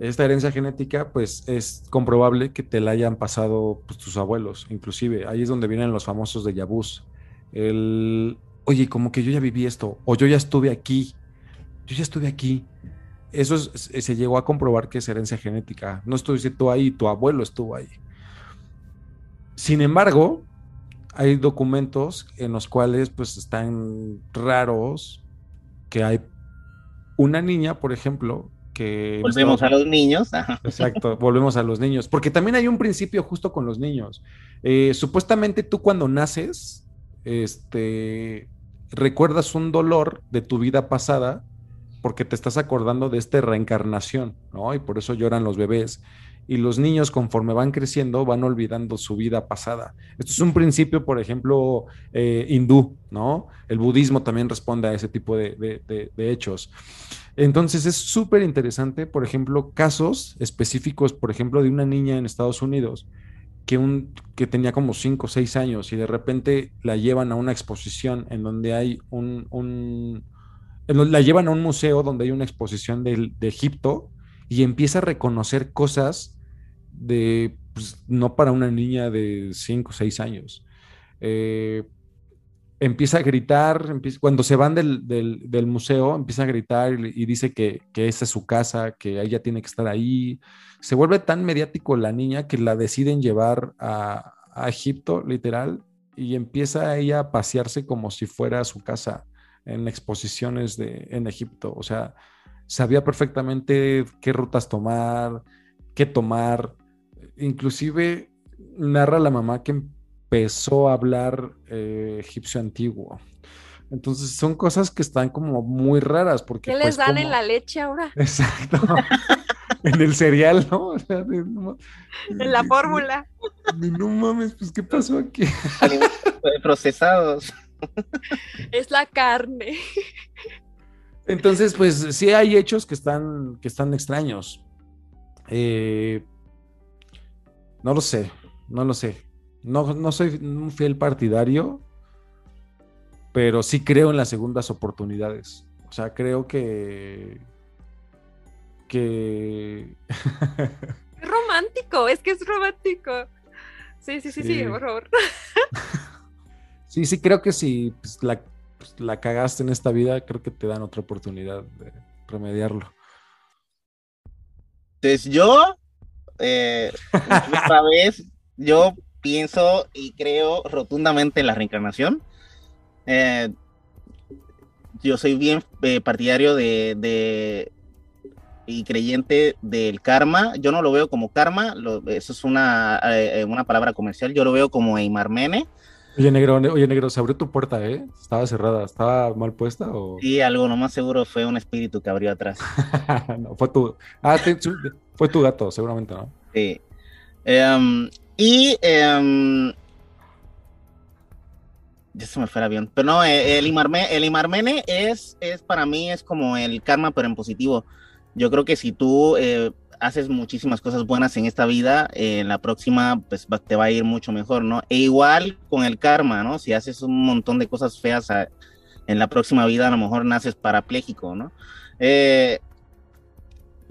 Esta herencia genética, pues es comprobable que te la hayan pasado pues, tus abuelos, inclusive. Ahí es donde vienen los famosos de Yabús. El, oye, como que yo ya viví esto, o yo ya estuve aquí, yo ya estuve aquí. Eso se llegó a comprobar que es herencia genética. No estuviste tú ahí, tu abuelo estuvo ahí. Sin embargo, hay documentos en los cuales pues están raros que hay una niña, por ejemplo, que... Volvemos a los niños. Exacto, volvemos a los niños, porque también hay un principio justo con los niños. Eh, supuestamente tú cuando naces, este, recuerdas un dolor de tu vida pasada porque te estás acordando de esta reencarnación, ¿no? Y por eso lloran los bebés y los niños conforme van creciendo van olvidando su vida pasada. Esto es un principio, por ejemplo, eh, hindú, ¿no? El budismo también responde a ese tipo de, hechos. Entonces es súper interesante, por ejemplo, casos específicos, por ejemplo, de una niña en Estados Unidos que, un, que tenía como 5 o 6 años y de repente la llevan a una exposición en donde hay un, la llevan a un museo donde hay una exposición de, de Egipto y empieza a reconocer cosas de, pues, no para una niña de 5 o 6 años. Eh, empieza a gritar, cuando se van del, museo, empieza a gritar y, dice que, que, esa es su casa, que ella tiene que estar ahí. Se vuelve tan mediático la niña que la deciden llevar a, Egipto, literal, y empieza ella a pasearse como si fuera su casa en exposiciones de, en Egipto. O sea, sabía perfectamente qué rutas tomar, qué tomar. Inclusive narra la mamá que empezó a hablar eh, egipcio antiguo. Entonces son cosas que están como muy raras porque... ¿Qué les pues, dan en la leche ahora? <laughs> Exacto. <laughs> en el cereal, ¿no? en la fórmula. No mames, pues ¿qué pasó aquí? Procesados. Es la carne. Entonces, pues sí hay hechos que están, que están extraños. Eh, no lo sé, no lo sé. No, no soy un fiel partidario, pero sí creo en las segundas oportunidades. O sea, creo que. que. <laughs> es romántico, es que es romántico. Sí, sí, sí, sí, por favor. sí, sí, creo que si pues, la, pues, la cagaste en esta vida, creo que te dan otra oportunidad de remediarlo. Pues yo, eh, <laughs> otra vez, yo pienso y creo rotundamente en la reencarnación. Eh, yo soy bien eh, partidario de, y creyente del karma. Yo no lo veo como karma, eso es una, eh, una palabra comercial. Yo lo veo como Eimarmene. Oye, negro, oye, negro, se abrió tu puerta, ¿eh? Estaba cerrada, ¿estaba mal puesta o...? Sí, algo, no más seguro fue un espíritu que abrió atrás. <laughs> no, fue tu... Ah, fue tu gato, seguramente, ¿no? Sí. Em, y eh, ya se me fue el avión. Pero no, eh, el, Imarme, el Imarmene es, es para mí es como el karma, pero en positivo. Yo creo que si tú eh, haces muchísimas cosas buenas en esta vida, en la próxima pues te va a ir mucho mejor, ¿no? E igual con el karma, ¿no? Si haces un montón de cosas feas en la próxima vida, a lo mejor naces parapléjico, ¿no? Eh,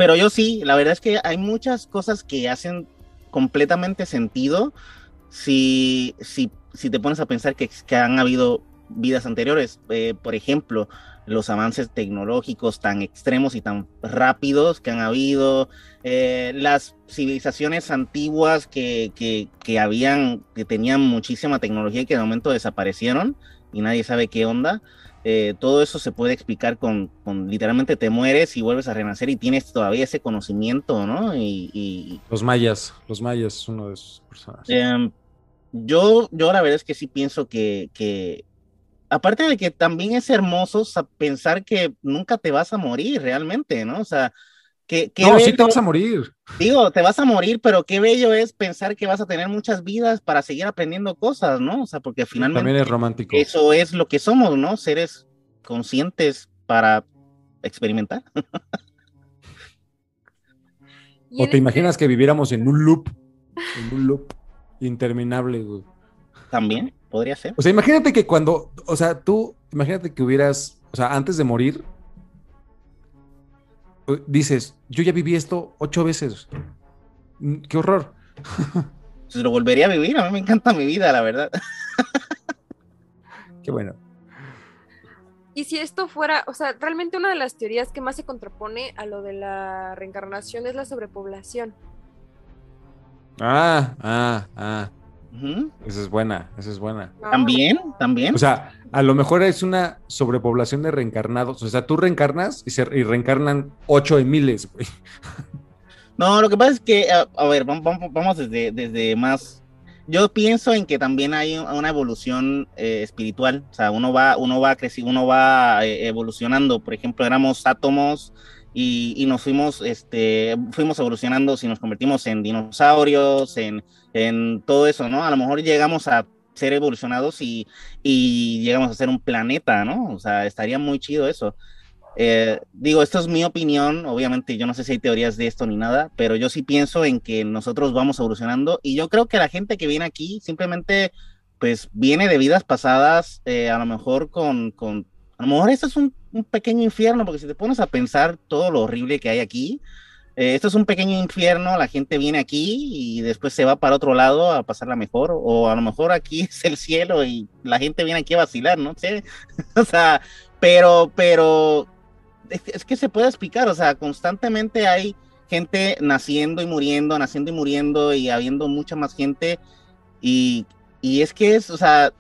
pero yo sí, la verdad es que hay muchas cosas que hacen completamente sentido si, si, si te pones a pensar que, que han habido vidas anteriores. Eh, por ejemplo, los avances tecnológicos tan extremos y tan rápidos que han habido, eh, las civilizaciones antiguas que, que, que, habían, que tenían muchísima tecnología y que de momento desaparecieron y nadie sabe qué onda. Eh, todo eso se puede explicar con, literalmente te mueres y vuelves a renacer y tienes todavía ese conocimiento, ¿no? Y, Los mayas, los mayas es uno de esos personajes. Em, yo, yo la verdad es que sí pienso que, aparte de que también es hermoso pensar que nunca te vas a morir realmente, ¿no? O sea, no, sí te vas a morir. Digo, te vas a morir, pero qué bello es pensar que vas a tener muchas vidas para seguir aprendiendo cosas, ¿no? O sea, porque finalmente... También es romántico. Eso es lo que somos, ¿no? Seres conscientes para experimentar. <laughs> ¿O te imaginas que viviéramos en un loop? En un loop interminable, güey. También podría ser. O sea, imagínate que cuando, o sea, tú, imagínate que hubieras, o sea, antes de morir, dices, yo ya viví esto ocho veces. Mm, qué horror. Se lo volvería a vivir, a mí me encanta mi vida, la verdad. <laughs> Qué bueno. Y si esto fuera, o sea, realmente una de las teorías que más se contrapone a lo de la reencarnación es la sobrepoblación. Ah, ah, ah. Esa es buena, esa es buena. También, también. O sea, a lo mejor es una sobrepoblación de reencarnados. O sea, tú reencarnas y, se, reencarnan ocho de miles, güey. <laughs> No, lo que pasa es que, a, ver, vamos, desde, desde más. Yo pienso en que también hay una evolución eh, espiritual. O sea, uno va, uno va creciendo, uno va eh, evolucionando. Por ejemplo, éramos átomos y, nos fuimos, este, fuimos evolucionando, si nos convertimos en dinosaurios, en, en, todo eso, ¿no? A lo mejor llegamos a ser evolucionados y, y, llegamos a ser un planeta, ¿no? O sea, estaría muy chido eso. Eh, digo, esto es mi opinión, obviamente yo no sé si hay teorías de esto ni nada, pero yo sí pienso en que nosotros vamos evolucionando y yo creo que la gente que viene aquí simplemente pues viene de vidas pasadas, eh, a lo mejor con, con a lo mejor esto es un, pequeño infierno, porque si te pones a pensar todo lo horrible que hay aquí, eh, esto es un pequeño infierno, la gente viene aquí y después se va para otro lado a pasarla mejor, o a lo mejor aquí <laughs> es el cielo y la gente viene aquí a vacilar, no sé, <laughs> o sea, pero, pero es, que se puede explicar, o sea, constantemente hay gente naciendo y muriendo, naciendo y muriendo y habiendo mucha más gente y, y es que es, o sea,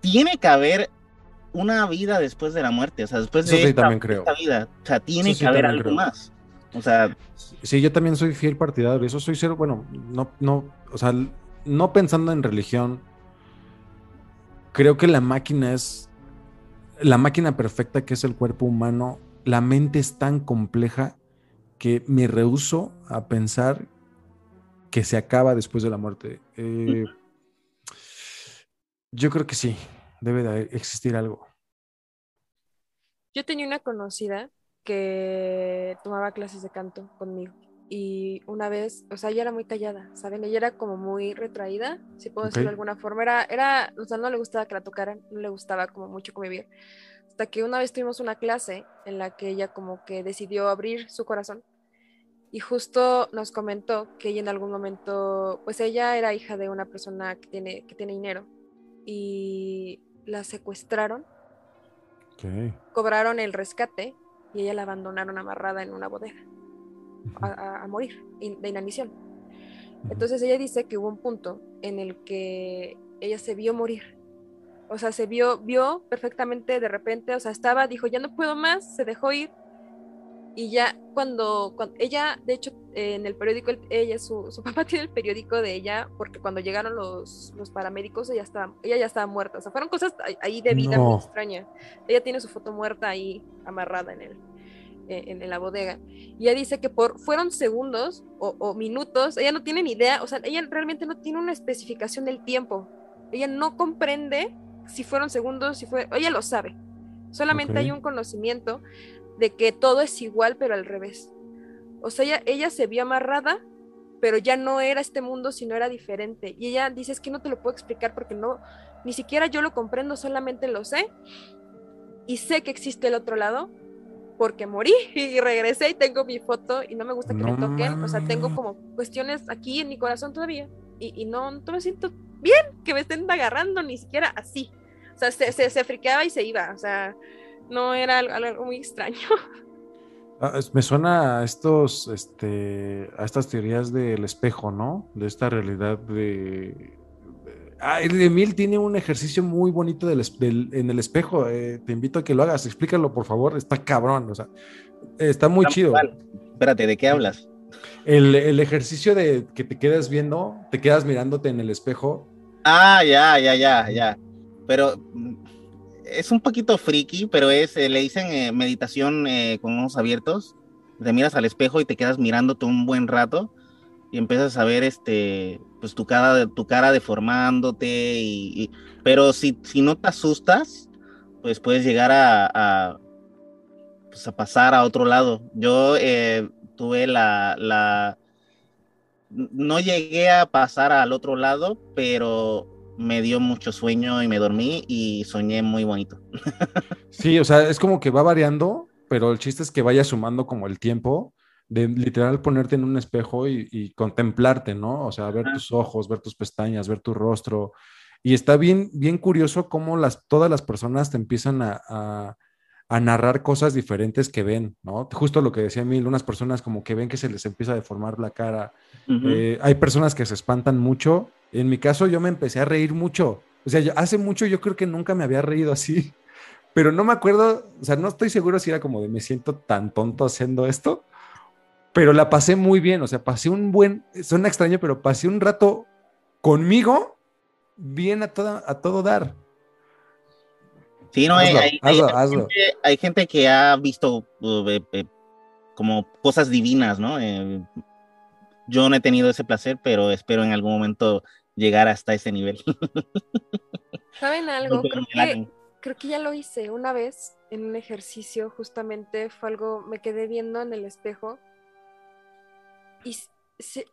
tiene que haber una vida después de la muerte, o sea, después de esta, creo. vida, o sea, tiene que haber algo más. O sea, sí, yo también soy fiel partidario, eso soy cero, bueno, no, no, o sea, no pensando en religión, creo que la máquina es la máquina perfecta que es el cuerpo humano, la mente es tan compleja que me rehuso a pensar que se acaba después de la muerte. Eh, yo creo que sí, debe de existir algo. Yo tenía una conocida que tomaba clases de canto conmigo. Y una vez, o sea, ella era muy callada, ¿saben? Ella era como muy retraída, si puedo decirlo de alguna forma, era, era, o sea, no le gustaba que la tocaran, no le gustaba como mucho convivir, hasta que una vez tuvimos una clase en la que ella como que decidió abrir su corazón y justo nos comentó que ella en algún momento, pues ella era hija de una persona que tiene, que tiene dinero y la secuestraron, cobraron el rescate y ella la abandonaron amarrada en una bodega a, morir de inanición. Entonces ella dice que hubo un punto en el que ella se vio morir. O sea, se vio, vio perfectamente de repente, o sea, estaba, dijo, ya no puedo más, se dejó ir y ya cuando, cuando ella, de hecho, en el periódico, ella, su, su, <laughs> papá tiene el periódico de ella, porque cuando llegaron los, los paramédicos, ella, estaba, ella ya estaba muerta. O sea, fueron cosas ahí de vida muy extraña. Ella tiene su foto muerta ahí amarrada en, el, en, en la bodega. Y ella dice que por, fueron segundos o, o, minutos, ella no tiene ni idea, o sea, ella realmente no tiene una especificación del tiempo. Ella no comprende si fueron segundos, si fue, ella lo sabe. Solamente hay un conocimiento de que todo es igual pero al revés. O sea, ella, se vio amarrada, pero ya no era este mundo, sino era diferente. Y ella dice, es que no te lo puedo explicar porque no, ni siquiera yo lo comprendo, solamente lo sé. Y sé que existe el otro lado, porque morí <laughs> y regresé y tengo mi foto y no me gusta que me toquen. O sea, tengo como cuestiones aquí en mi corazón todavía y, no, no me siento bien que me estén agarrando, ni siquiera así. O sea, se, se, se friqueaba y se iba. O sea, no era algo, muy extraño. <laughs> Ah, me suena a estos, este, a estas teorías del espejo, ¿no? De esta realidad de. Ah, Emil tiene un ejercicio muy bonito del, en el espejo. Eh, te invito a que lo hagas. Explícalo, por favor. Está cabrón. O sea, está muy chido. Espérate, ¿de qué hablas? El, el, ejercicio de que te quedas viendo, te quedas mirándote en el espejo. Ah, ya, ya, ya, ya. Pero es un poquito friki, pero es, eh, le dicen eh, meditación eh, con ojos abiertos. Te miras al espejo y te quedas mirándote un buen rato y empiezas a ver este, pues tu cara, tu cara deformándote. Y, pero si, si no te asustas, pues puedes llegar a, a, pues pasar a otro lado. Yo tuve la, la, no llegué a pasar al otro lado, pero me dio mucho sueño y me dormí y soñé muy bonito. Sí, o sea, es como que va variando, pero el chiste es que vaya sumando como el tiempo de literal ponerte en un espejo y, contemplarte, ¿no? O sea, ver tus ojos, ver tus pestañas, ver tu rostro. Y está bien, bien curioso cómo las, todas las personas te empiezan a, narrar cosas diferentes que ven, ¿no? Justo lo que decía Mil, unas personas como que ven que se les empieza a deformar la cara. Eh, hay personas que se espantan mucho en mi caso, yo me empecé a reír mucho. O sea, hace mucho yo creo que nunca me había reído así. <laughs> Pero no me acuerdo, o sea, no estoy seguro si era como de me siento tan tonto haciendo esto. Pero la pasé muy bien. O sea, pasé un buen, suena extraño, pero pasé un rato conmigo bien a, toda, a todo dar. Sí, no, hay, hay, Gente, que ha visto uh, eh, eh, como cosas divinas, ¿no? Eh, yo no he tenido ese placer, pero espero en algún momento llegar hasta ese nivel. <laughs> ¿Saben algo? creo, que, ya lo hice una vez en un ejercicio, justamente fue algo, me quedé viendo en el espejo y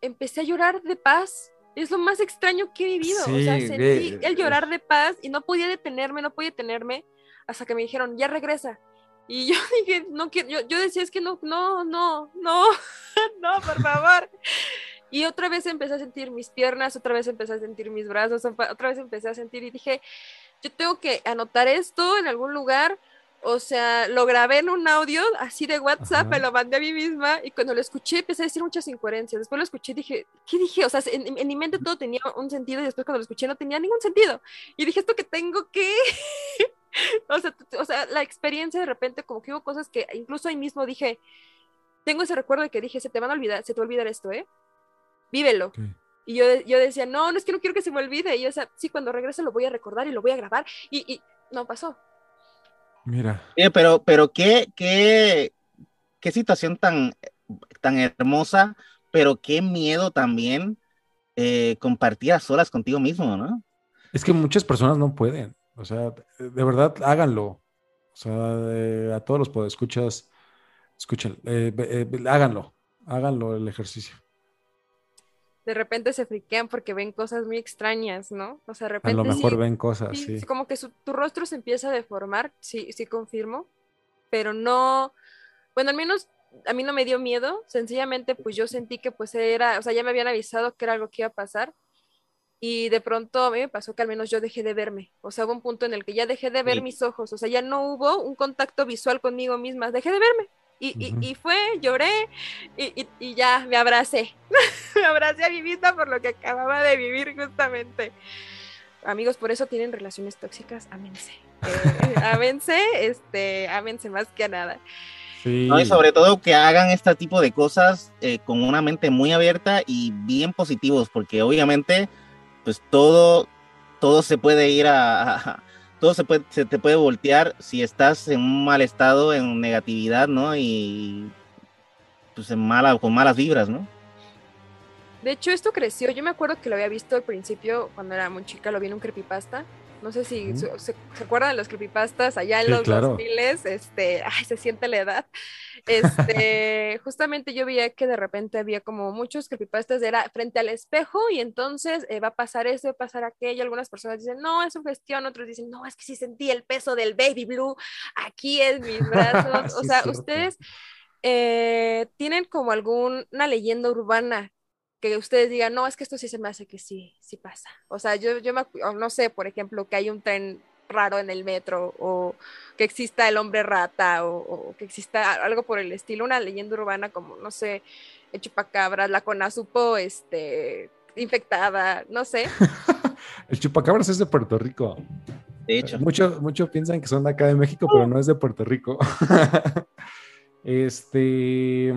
empecé a llorar de paz. Es lo más extraño que he vivido. o sea, sentí el llorar de paz y no podía detenerme, no podía detenerme hasta que me dijeron, ya regresa. Y yo <laughs> dije, no quiero, yo, yo decía, es que no, no, no, no. <laughs> no, por favor. Y otra vez empecé a sentir mis piernas, otra vez empecé a sentir mis brazos, otra vez empecé a sentir y dije, yo tengo que anotar esto en algún lugar. O sea, lo grabé en un audio así de WhatsApp, me lo mandé a mí misma y cuando lo escuché empecé a decir muchas incoherencias. Después lo escuché y dije, ¿qué dije? O sea, en, en, mi mente todo tenía un sentido y después cuando lo escuché no tenía ningún sentido. Y dije, ¿esto que tengo que <laughs> o, sea, o sea, la experiencia de repente, como que hubo cosas que incluso ahí mismo dije, tengo ese recuerdo de que dije, se te van a olvidar, se te va a olvidar esto, ¿eh? Vívelo. Y yo, yo decía, no, no es que no quiero que se me olvide. Y yo, o sea, sí, cuando regrese lo voy a recordar y lo voy a grabar. Y, y no pasó. Mira. pero, pero qué, qué, qué situación tan, tan hermosa, pero qué miedo también eh, compartir a solas contigo mismo, ¿no? Es que muchas personas no pueden. O sea, de verdad, háganlo. O sea, a todos los podescuchas, escuchen, eh, eh, háganlo, háganlo el ejercicio. De repente se friquean porque ven cosas muy extrañas, ¿no? O sea, de repente. A lo mejor ven cosas, sí. Como que tu rostro se empieza a deformar, sí, sí confirmo, pero no. Bueno, al menos a mí no me dio miedo, sencillamente pues yo sentí que pues era, o sea, ya me habían avisado que era algo que iba a pasar y de pronto a mí me pasó que al menos yo dejé de verme, o sea, hubo un punto en el que ya dejé de ver mis ojos, o sea, ya no hubo un contacto visual conmigo misma, dejé de verme. Y, y, fue, lloré y, y, ya me abracé. <laughs> me abracé a mi misma por lo que acababa de vivir justamente. Amigos, por eso tienen relaciones tóxicas, ámense. Eh, ámense, este, ámense más que a nada. Sí. y sobre todo que hagan este tipo de cosas eh, con una mente muy abierta y bien positivos, porque obviamente pues todo, todo se puede ir a, todo se, puede, se te puede voltear si estás en un mal estado, en negatividad, ¿no? Y pues en mala, con malas vibras, ¿no? De hecho, esto creció. Yo me acuerdo que lo había visto al principio, cuando era muy chica, lo vi en un creepypasta. No sé si se, acuerdan de los creepypastas allá en los claro. 2000 este, ay, se siente la edad. Este, <laughs> justamente yo veía que de repente había como muchos creepypastas, era frente al espejo y entonces eh, va a pasar eso, va a pasar aquello. Algunas personas dicen, no, es su gestión, otros dicen, no, es que sí sentí el peso del baby blue aquí en mis brazos. <laughs> o sea, ustedes eh, tienen como alguna leyenda urbana que ustedes digan, no, es que esto sí se me hace que sí, sí pasa. O sea, yo, yo no sé, por ejemplo, que hay un tren raro en el metro o que exista el hombre rata o, que exista algo por el estilo, una leyenda urbana como, no sé, el chupacabras, la conazupo, este, infectada, no sé. <laughs> el chupacabras es de Puerto Rico. De hecho. Muchos mucho piensan que son de acá de México, pero no es de Puerto Rico. <laughs> este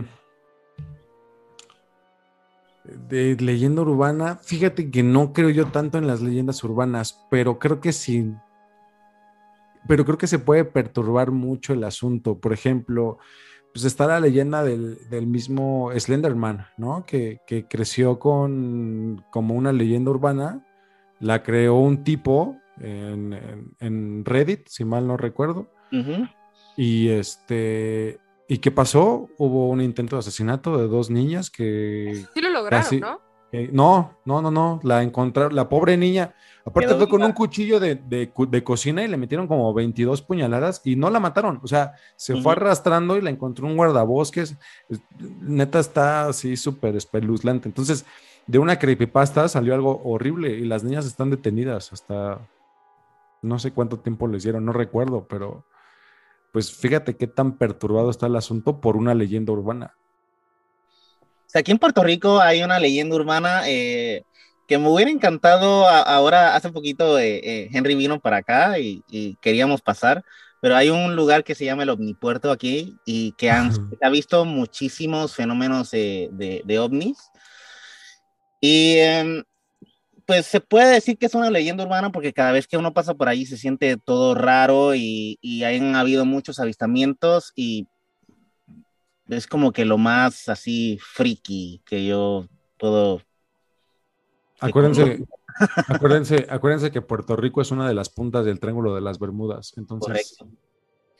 de leyenda urbana, fíjate que no creo yo tanto en las leyendas urbanas, pero creo que sí. Pero creo que se puede perturbar mucho el asunto. Por ejemplo, pues está la leyenda del, mismo Slenderman, ¿no? Que, creció con como una leyenda urbana. La creó un tipo en, Reddit, si mal no recuerdo. Y este ¿Y qué pasó? Hubo un intento de asesinato de dos niñas que... Sí lo lograron, ¿no? no, no, no, no, la encontraron, la pobre niña, aparte fue con un cuchillo de, de, cocina y le metieron como 22 puñaladas y no la mataron, o sea, se fue arrastrando y la encontró un guardabosques, neta está así súper espeluzlante, entonces de una creepypasta salió algo horrible y las niñas están detenidas hasta no sé cuánto tiempo les dieron, no recuerdo, pero pues fíjate qué tan perturbado está el asunto por una leyenda urbana. O sea, aquí en Puerto Rico hay una leyenda urbana eh, que me hubiera encantado ahora, hace poquito eh, eh, Henry vino para acá y, queríamos pasar, pero hay un lugar que se llama el Omnipuerto aquí y que han, ha visto muchísimos fenómenos de, de ovnis. Y em, pues se puede decir que es una leyenda urbana porque cada vez que uno pasa por ahí se siente todo raro y, y han habido muchos avistamientos y es como que lo más así friki que yo puedo... Acuérdense, <laughs> acuérdense, <laughs> acuérdense que Puerto Rico es una de las puntas del Triángulo de las Bermudas, entonces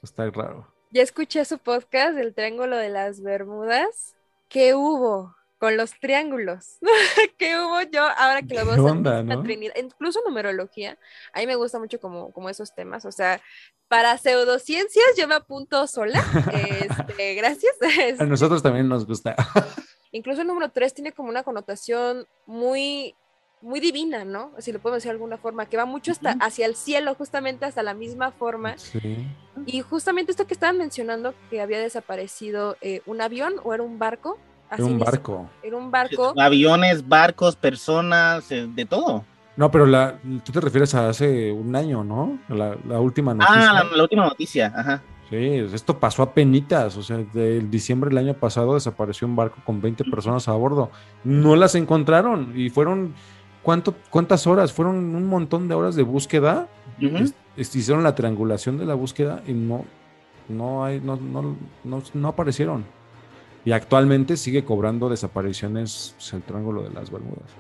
está raro. Ya escuché su podcast del Triángulo de las Bermudas. ¿Qué hubo? Con los triángulos <laughs> que hubo yo ahora que lo veo en la Trinidad, incluso numerología, a mí me gusta mucho como, como esos temas, o sea, para pseudociencias yo me apunto sola, <laughs> este, gracias. <laughs> A nosotros también nos gusta. incluso el número 3 tiene como una connotación muy muy divina, ¿no? Si lo podemos decir de alguna forma, que va mucho hasta hacia el cielo, justamente hasta la misma forma. Sí. Y justamente esto que estaban mencionando, que había desaparecido eh, un avión o era un barco. Era un barco. Era un barco. Aviones, barcos, personas, eh, de todo. No, pero la, tú te refieres a hace un año, ¿no? La, la última noticia. Ah, la, la, última noticia, ajá. Sí, esto pasó a penitas, o sea, del diciembre del año pasado desapareció un barco con 20 personas a bordo. No las encontraron y fueron ¿Cuánto, ¿Cuántas horas? Fueron un montón de horas de búsqueda. hicieron la triangulación de la búsqueda y no, no, hay, no, no, no, aparecieron. Y actualmente sigue cobrando desapariciones pues, el Triángulo de las Bermudas.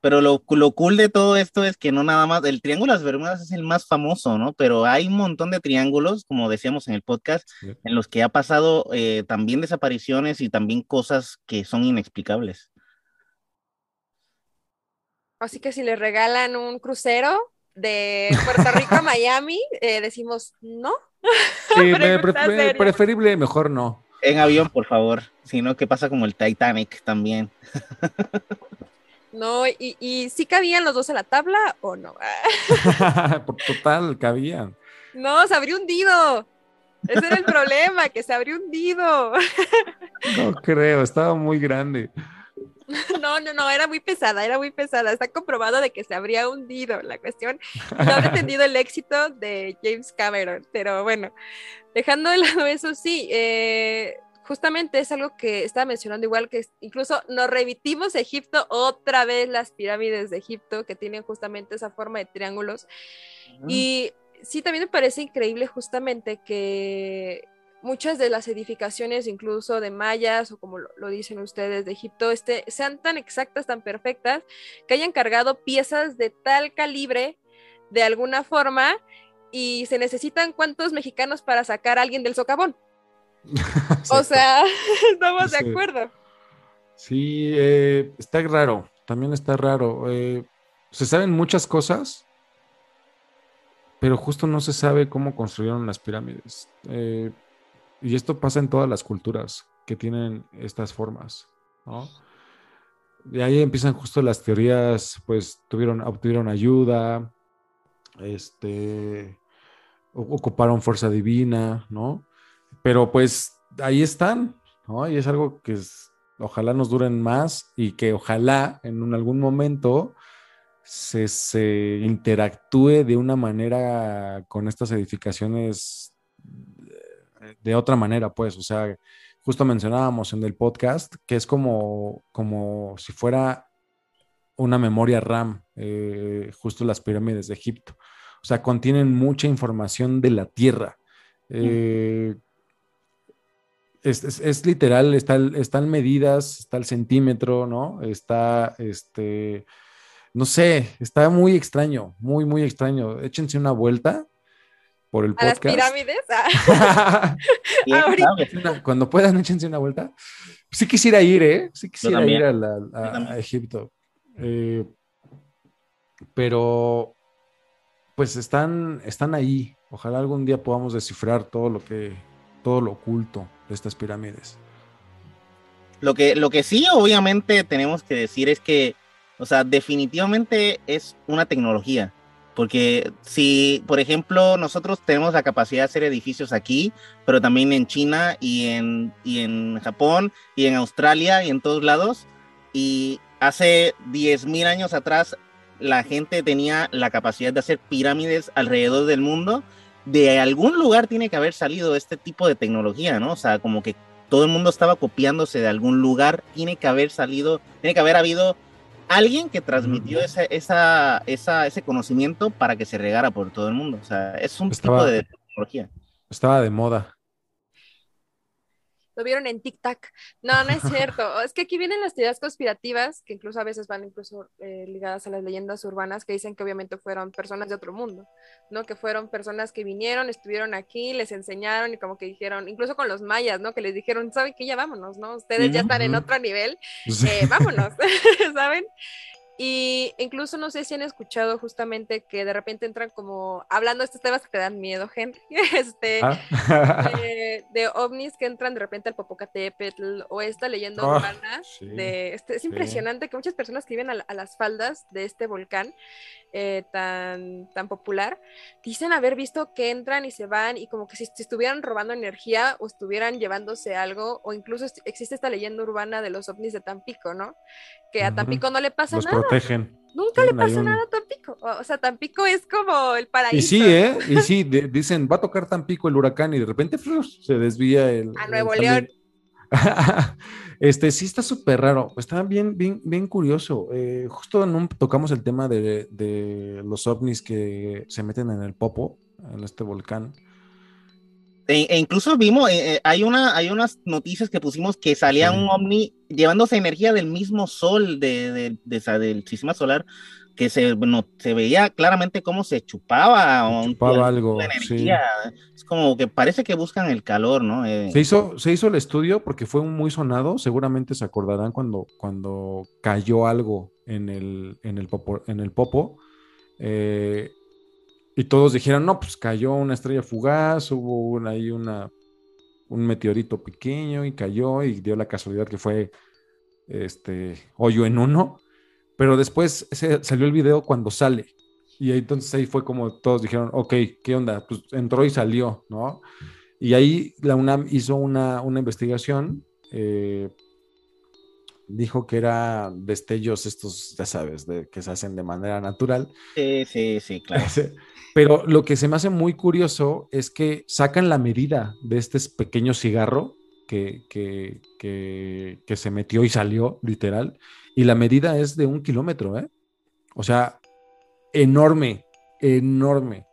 Pero lo, lo, cool de todo esto es que no nada más, el Triángulo de las Bermudas es el más famoso, ¿no? Pero hay un montón de triángulos, como decíamos en el podcast, en los que ha pasado eh, también desapariciones y también cosas que son inexplicables. Así que si le regalan un crucero de Puerto Rico a <laughs> Miami, eh, decimos no. Sí, <laughs> preferible mejor no. En avión, por favor. Si no, ¿qué pasa como el Titanic también? No, y, y ¿sí cabían los dos en la tabla o no? <laughs> Total, cabían. No, se abrió hundido. Ese era el problema, que se abrió hundido. No creo, estaba muy grande. No, no, no, era muy pesada, era muy pesada. Está comprobado de que se habría hundido la cuestión. No habría <laughs> entendido el éxito de James Cameron, pero bueno, dejando de lado eso, sí, eh, justamente es algo que estaba mencionando igual que incluso nos remitimos a Egipto otra vez las pirámides de Egipto que tienen justamente esa forma de triángulos. Y sí, también me parece increíble justamente que muchas de las edificaciones, incluso de mayas o como lo, dicen ustedes de Egipto, este, sean tan exactas, tan perfectas, que hayan cargado piezas de tal calibre de alguna forma y se necesitan cuántos mexicanos para sacar a alguien del socavón. <laughs> o sea, <laughs> estamos de acuerdo. Sí, eh, está raro, también está raro. Eh, se saben muchas cosas, pero justo no se sabe cómo construyeron las pirámides. Eh, y esto pasa en todas las culturas que tienen estas formas, ¿no? De ahí empiezan justo las teorías, pues tuvieron, obtuvieron ayuda, este, ocuparon fuerza divina, ¿no? Pero pues ahí están, ¿no? Y es algo que ojalá nos duren más y que ojalá en algún momento se, se interactúe de una manera con estas edificaciones de otra manera, pues, o sea, justo mencionábamos en el podcast que es como, como si fuera una memoria RAM, eh, justo las pirámides de Egipto. O sea, contienen mucha información de la Tierra. Eh, es, literal, está, están medidas, está el centímetro, ¿no? Está, este, no sé, está muy extraño, muy, muy extraño. Échense una vuelta por el podcast. A las pirámides. Ah. <laughs> Cuando puedan, échense una vuelta. Sí quisiera ir, ¿eh? Sí quisiera ir a, Egipto. Eh, pero, pues están, están ahí. Ojalá algún día podamos descifrar todo lo que, todo lo oculto de estas pirámides. Lo que, lo que sí, obviamente, tenemos que decir es que, o sea, definitivamente es una tecnología porque si, por ejemplo, nosotros tenemos la capacidad de hacer edificios aquí, pero también en China y en, y en Japón y en Australia y en todos lados, y hace 10.000 años atrás la gente tenía la capacidad de hacer pirámides alrededor del mundo, de algún lugar tiene que haber salido este tipo de tecnología, ¿no? O sea, como que todo el mundo estaba copiándose de algún lugar, tiene que haber salido, tiene que haber habido alguien que transmitió esa, esa, esa, ese conocimiento para que se regara por todo el mundo. O sea, es un tipo de tecnología. Estaba de moda lo vieron en TikTok. No, no es cierto. <laughs> es que aquí vienen las teorías conspirativas, que incluso a veces van incluso eh, ligadas a las leyendas urbanas, que dicen que obviamente fueron personas de otro mundo, ¿no? Que fueron personas que vinieron, estuvieron aquí, les enseñaron y como que dijeron, incluso con los mayas, ¿no? Que les dijeron, ¿saben qué? Ya vámonos, ¿no? Ustedes ya están en otro nivel, eh, vámonos, <laughs> ¿saben? Y incluso no sé si han escuchado justamente que de repente entran como hablando de estos temas que te dan miedo, Henry, <laughs> este, Ah. de, de ovnis que entran de repente al Popocatépetl o esta leyenda Ah, urbana sí, de este, es sí. impresionante que muchas personas que viven a, a las faldas de este volcán eh, tan, tan popular dicen haber visto que entran y se van y como que si, si estuvieran robando energía o estuvieran llevándose algo o incluso existe esta leyenda urbana de los ovnis de Tampico, ¿no? Que a. Tampico no le pasa Los nada, protegen. nunca le pasa un- nada a Tampico. O, sea, Tampico es como el paraíso. Y sí, ¿eh? Y <laughs> sí, de- dicen, va a tocar Tampico el huracán y de repente se desvía el... A Nuevo. León. <laughs> este sí está súper raro, está bien, bien, bien curioso. Eh, justo en un- tocamos el tema de, de los ovnis que se meten en el Popo, en este volcán. E, e incluso vimos, eh, eh, hay, una, hay unas noticias que pusimos que salía Sí. un ovni llevándose energía del mismo sol de, de- de esa- del sistema solar, que se, se veía claramente cómo se chupaba, chupaba algo, sí. energía. Es como que parece que buscan el calor, ¿no? Eh, Se hizo, se hizo el estudio porque fue muy sonado, seguramente se acordarán cuando, cuando cayó algo en el, en el, popo, en el Popo. eh, y todos dijeron, no, pues cayó una estrella fugaz, hubo un- ahí una, un meteorito pequeño y cayó y dio la casualidad que fue este hoyo en uno. Pero después se- salió el video cuando sale. Y entonces ahí fue como todos dijeron, ok, ¿qué onda? Pues entró y salió, ¿no? Y ahí la UNAM hizo una, una investigación, eh, dijo que era destellos estos, ya sabes, de, que se hacen de manera natural. sí, sí, sí, claro. <laughs> Pero lo que se me hace muy curioso es que sacan la medida de este pequeño cigarro que, que, que, que se metió y salió, literal, y la medida es de un kilómetro, ¿eh? O sea, enorme, enorme.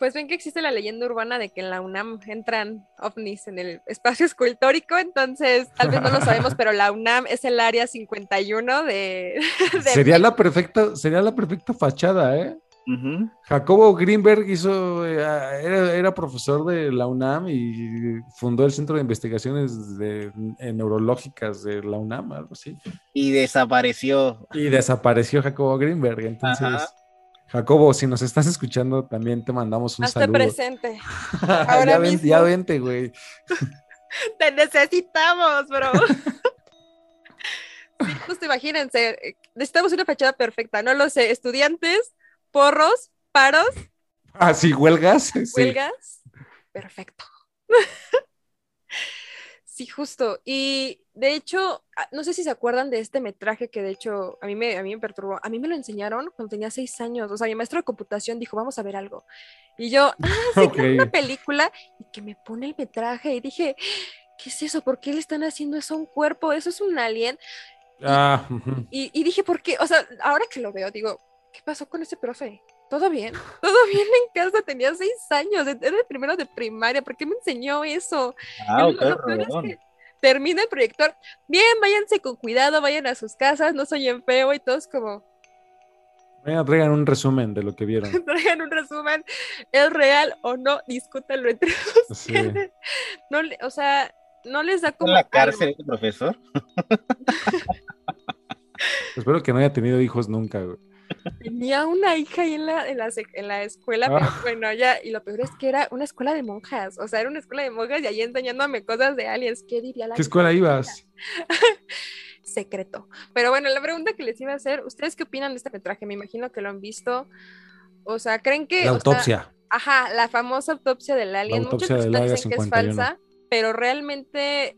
Pues ven que existe la leyenda urbana de que en la UNAM entran ovnis en el espacio escultórico, entonces tal vez no lo sabemos, <laughs> pero la UNAM es el área 51 de... <laughs> de Sería la perfecta, sería la perfecta fachada, ¿eh? Jacobo Greenberg hizo, eh, era, era profesor de la UNAM y fundó el Centro de Investigaciones de, Neurológicas de la UNAM, algo así. Y desapareció. Y desapareció Jacobo Greenberg. Entonces, Ajá. Jacobo, si nos estás escuchando, también te mandamos un Hazte saludo. presente. <laughs> ya, ahora ven- mismo. ya vente, güey. <laughs> Te necesitamos, bro. <laughs> Sí, justo imagínense, eh, necesitamos una fachada perfecta, no lo sé, estudiantes, porros, paros, Ah, sí, huelgas. Sí. huelgas, perfecto. Sí, justo. Y de hecho, ah, no sé si se acuerdan de este metraje que de hecho a mí me, a mí me perturbó. A mí me lo enseñaron cuando tenía seis años. O sea, mi maestro de computación dijo, vamos a ver algo. Y yo, ah, <laughs> sí, Ok. quiero una película. Y que me pone el metraje. Y dije, ¿qué es eso? ¿Por qué le están haciendo eso a un cuerpo? ¿Eso es un alien? Ah. Y, y dije, ¿por qué? O sea, ahora que lo veo, digo, ¿qué pasó con ese profe? ¿Todo bien? ¿Todo <laughs> bien en casa? Tenía seis años, era el primero de primaria, ¿por qué me enseñó eso? Ah, Y lo- qué lo peor es que termina el proyector, bien, váyanse con cuidado, vayan a sus casas, no soy en feo y todos como, Venga, traigan un resumen de lo que vieron. <laughs> traigan un resumen, ¿es real o no? Discútanlo entre <laughs> Sí. ustedes. No, o sea, no les da ¿En como la algo. cárcel ese profesor? Espero que no haya tenido hijos nunca, güey. Tenía una hija ahí en la, en la, en la escuela, Ah. pero bueno, ya, y lo peor es que era una escuela de monjas, o sea, era una escuela de monjas y ahí enseñándome cosas de aliens, ¿qué diría la ¿Qué escuela ibas? <laughs> Secreto. Pero bueno, la pregunta que les iba a hacer, ¿ustedes qué opinan de este metraje? Me imagino que lo han visto, o sea, ¿creen que... La o sea, autopsia. ajá, la famosa autopsia del alien, autopsia muchas del dicen que es 51. falsa, pero realmente...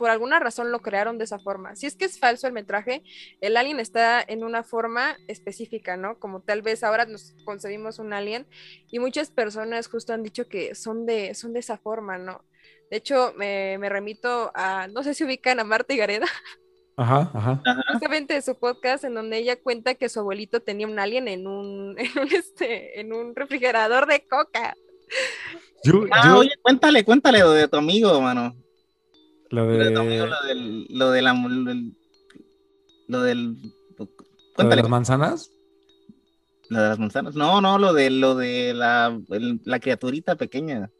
Por alguna razón lo crearon de esa forma. Si es que es falso el metraje, el alien está en una forma específica, ¿no? Como tal vez ahora nos concebimos un alien y muchas personas justo han dicho que son de, son de esa forma, ¿no? De hecho, me, me remito a, no sé si ubican a Marta y Gareda, <laughs> Ajá, ajá. justamente de su podcast en donde ella cuenta que su abuelito tenía un alien en un, <laughs> en un, este, en un refrigerador de coca. Yo, Ah, yo- oye, cuéntale, cuéntale lo de tu amigo, mano. Lo de lo del, lo de la, lo del, de las manzanas. lo de las manzanas. No, no, lo de, lo de la, el- la criaturita pequeña.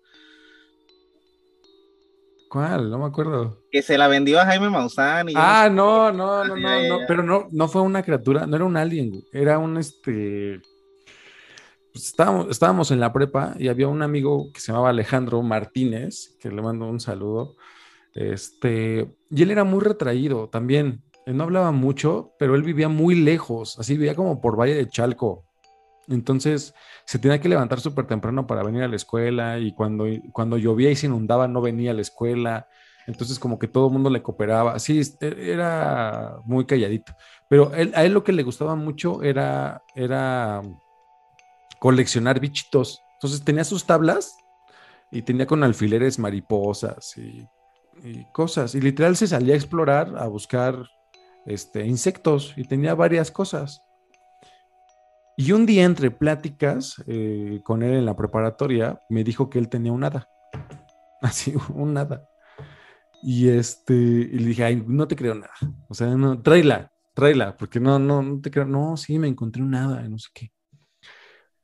¿Cuál? No me acuerdo. Que se la vendió a Jaime Maussan. Y ah, no, no, no, no, no, pero no, no fue una criatura, no era un alien, era un este. Pues estábamos, estábamos en la prepa y había un amigo que se llamaba Alejandro Martínez, que le mando un saludo. Este, y él era muy retraído también. Él no hablaba mucho, pero él vivía muy lejos, así vivía como por Valle de Chalco. Entonces se tenía que levantar súper temprano para venir a la escuela y cuando, cuando llovía y se inundaba no venía a la escuela. Entonces como que todo el mundo le cooperaba. Sí, e, era muy calladito. Pero a él lo que le gustaba mucho era, era coleccionar bichitos. Entonces tenía sus tablas y tenía con alfileres mariposas y, y cosas. Y literal se salía a explorar, a buscar este, insectos y tenía varias cosas. Y un día entre pláticas eh, con él en la preparatoria, me dijo que él tenía un hada. <laughs> Así, un hada. Y este, y le dije, no te creo nada. O sea, no, tráela, tráela, porque no, no, no te creo. No, sí, me encontré un hada, no sé qué.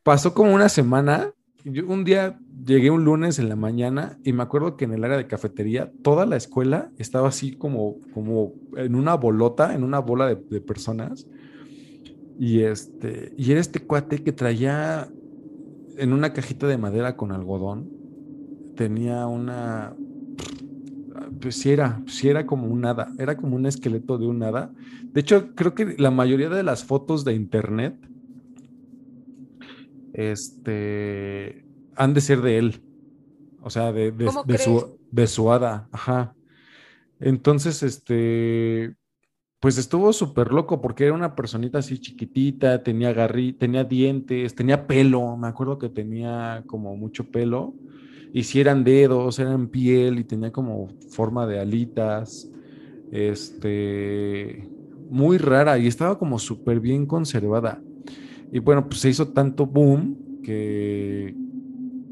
Pasó como una semana. Yo un día llegué un lunes en la mañana y me acuerdo que en el área de cafetería toda la escuela estaba así como, como en una bolota, en una bola de, personas y este, y era este cuate que traía en una cajita de madera con algodón, tenía una, pues sí era, sí era como un hada, era como un esqueleto de un hada. De hecho, creo que la mayoría de las fotos de internet, este, han de ser de él. O sea, de, de, su, de su hada, ajá. Entonces, este, pues estuvo súper loco porque era una personita así chiquitita, tenía garri, tenía dientes, tenía pelo, me acuerdo que tenía como mucho pelo, y si eran dedos, eran piel y tenía como forma de alitas, este, muy rara y estaba como súper bien conservada. Y bueno, pues se hizo tanto boom que,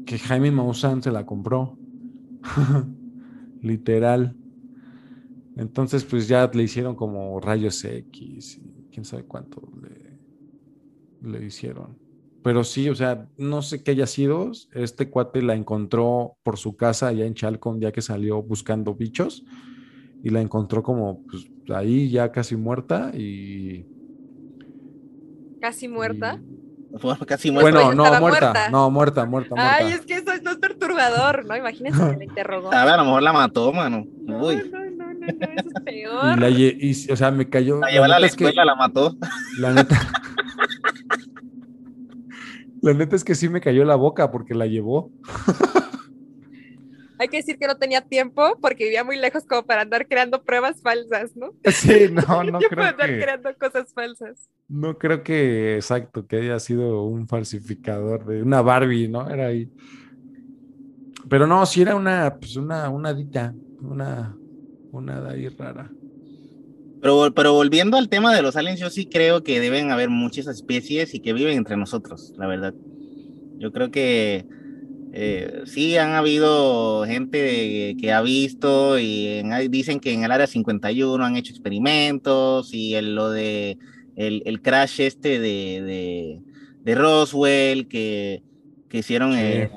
que Jaime Maussan se la compró, <laughs> literal. Entonces, pues ya le hicieron como rayos X y quién sabe cuánto le, le hicieron. Pero sí, o sea, no sé qué haya sido. Este cuate la encontró por su casa allá en Chalcón, ya que salió buscando bichos. Y la encontró como pues, ahí ya casi muerta y. ¿Casi muerta? casi muerta. Bueno, no, muerta, No, muerta, muerta, muerta. Ay, es que eso, es perturbador, ¿no? Imagínense que la interrogó. A ver, a lo mejor la mató, mano. Uy. es peor. Y o sea, me cayó. La llevó a la escuela, la mató. La neta. <laughs> la neta es que sí me cayó la boca porque la llevó. <laughs> Hay que decir que no tenía tiempo porque vivía muy lejos como para andar creando pruebas falsas, ¿no? <laughs> Sí, no, <laughs> no creo andar creando cosas falsas. No creo que, exacto, que haya sido un falsificador de una Barbie, ¿no? Era ahí. Pero no, sí era una, pues una, una dita, una, una de ahí rara. Pero, pero volviendo al tema de los aliens, yo sí creo que deben haber muchas especies y que viven entre nosotros, la verdad. Yo creo que eh, sí han habido gente que ha visto y dicen que en el área 51 han hecho experimentos y en lo de el, crash este de, de, Roswell que, que hicieron eh,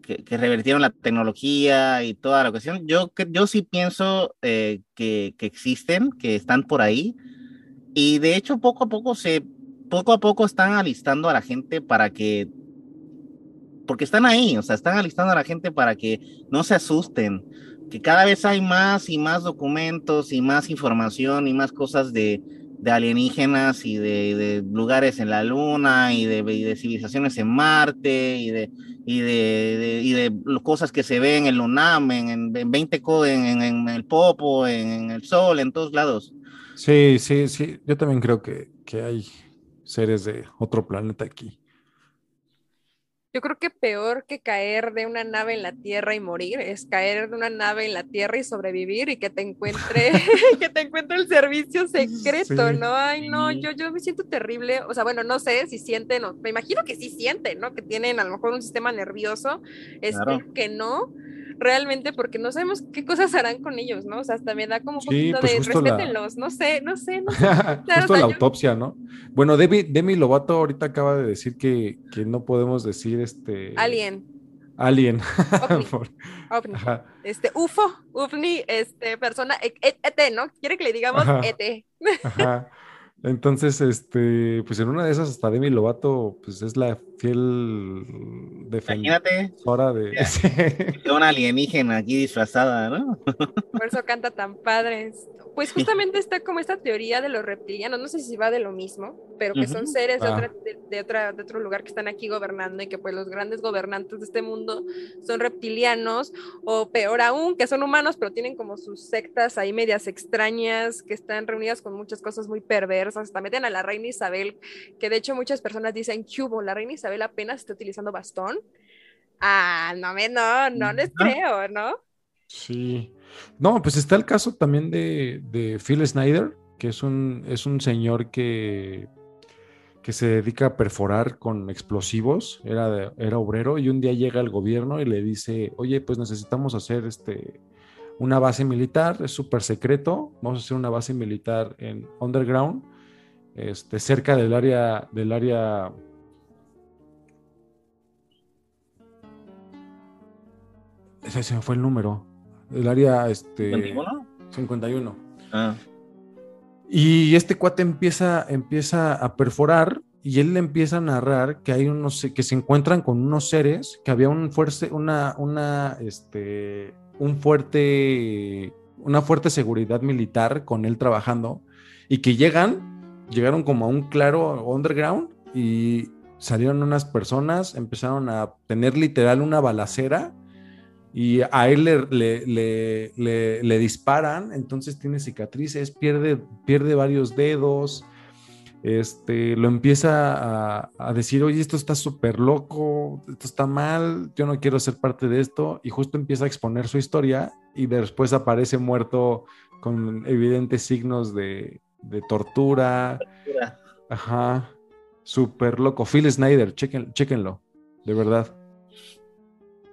que, revertieron la tecnología y toda la cuestión. Yo, yo sí pienso eh, que, que, existen, que están por ahí. Y de hecho, poco a poco se, poco a poco están alistando a la gente para que, porque están ahí, o sea, están alistando a la gente para que no se asusten, que cada vez hay más y más documentos y más información y más cosas de, alienígenas y de, lugares en la Luna y de, civilizaciones en Marte y de, y de, y de cosas que se ven en el UNAM, en, en 20 en, en, el Popo, en, el Sol, en todos lados. Sí, sí, sí. Yo también creo que, que hay seres de otro planeta aquí. Yo creo que peor que caer de una nave en la Tierra y morir es caer de una nave en la Tierra y sobrevivir y que te encuentre, <laughs> que te encuentre el servicio secreto, ¿no? Ay, no, yo, yo me siento terrible. O sea, bueno, no sé si sienten, me imagino que sí sienten, ¿no? Que tienen a lo mejor un sistema nervioso, que no, realmente porque no sabemos qué cosas harán con ellos, ¿no? O sea, hasta me da como un poquito pues de respétenlos, no sé, no sé, no sé. <laughs> justo la autopsia, ¿no? Bueno, Demi, Demi Lovato ahorita acaba de decir que, que no podemos decir este... Alien. Alien. ovni, <laughs> <laughs> Por- ovni. Ajá. Este, UFO, ovni, este, persona, e- e- ET, ¿no? Quiere que le digamos Ajá. ET. Ajá. Entonces, este, pues en una de esas hasta Demi Lovato, pues es la fiel defensora Imagínate, de... Ya. <laughs> Sí. una alienígena aquí disfrazada, ¿no? Por eso canta tan padre. Pues justamente está como esta teoría de los reptilianos, no sé si va de lo mismo, pero que son seres de, Ah. otra, de, de otra, de otro lugar que están aquí gobernando y que pues los grandes gobernantes de este mundo son reptilianos o peor aún, que son humanos, pero tienen como sus sectas ahí medias extrañas, que están reunidas con muchas cosas muy perversas, hasta meten a la reina Isabel, que de hecho muchas personas dicen que hubo, la reina Isabel apenas está utilizando bastón. Ah, no me, no, no les Ajá. creo, ¿no? Sí. No, pues está el caso también de, de Phil Snyder, que es un, es un señor que, que se dedica a perforar con explosivos, era, de- era obrero, y un día llega al gobierno y le dice, oye, pues necesitamos hacer este, una base militar, es súper secreto, vamos a hacer una base militar en underground, este, cerca del área, del área ese se me fue el número. El área este, 21. 51. Ah, Y este cuate empieza, empieza a perforar y él le empieza a narrar que hay unos que se encuentran con unos seres, que había un fuerte, una, una, este, un fuerte, una fuerte seguridad militar con él trabajando y que llegan, llegaron como a un claro underground y salieron unas personas, empezaron a tener literal una balacera y a él le, le- le- le- le disparan, entonces tiene cicatrices, pierde, pierde varios dedos, este, lo empieza a, a decir, oye, esto está súper loco, esto está mal, yo no quiero ser parte de esto, y justo empieza a exponer su historia y después aparece muerto con evidentes signos de, de tortura, ajá, súper loco. Phil Snyder, chequen, chequenlo, de verdad.